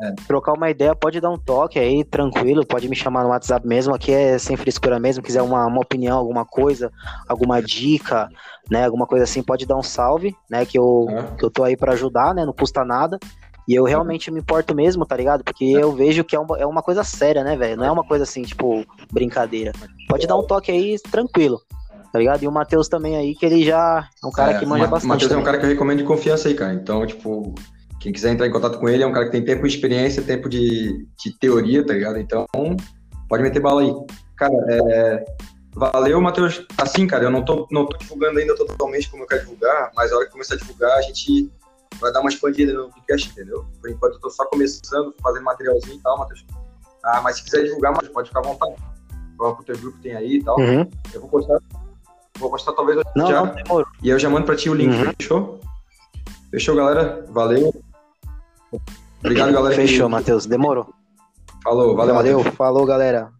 É. trocar uma ideia, pode dar um toque aí, tranquilo, pode me chamar no WhatsApp mesmo, aqui é sem frescura mesmo, quiser uma, uma opinião, alguma coisa, alguma dica, né, alguma coisa assim, pode dar um salve, né, que eu, É. que eu tô aí pra ajudar, né, não custa nada, e eu realmente me importo mesmo, tá ligado? Porque eu vejo que é uma, é uma coisa séria, né, velho, não é uma coisa assim, tipo, brincadeira. Pode dar um toque aí, tranquilo, tá ligado? E o Matheus também aí, que ele já é um cara É, que manja Ma- bastante. Matheus é um também. cara que eu recomendo de confiança aí, cara. Então, tipo, quem quiser entrar em contato com ele é um cara que tem tempo de experiência, tempo de, de teoria, tá ligado? Então, pode meter bala aí. Cara, é, valeu, Matheus. Assim, cara, eu não tô, não tô divulgando ainda totalmente como eu quero divulgar, mas a hora que começar a divulgar, a gente vai dar uma expandida no podcast, entendeu? Por enquanto eu tô só começando, fazendo materialzinho e tal, Matheus. Ah, mas se quiser divulgar, Matheus, pode ficar à vontade. Qual o teu grupo tem aí e tal. Uhum. Eu vou postar, vou postar talvez Não, já. não. E eu já mando pra ti o link, Uhum. fechou? Fechou, galera? Valeu. Obrigado, galera. Fechou, Matheus, demorou. Falou, valeu, Valeu, Matheus. falou, galera.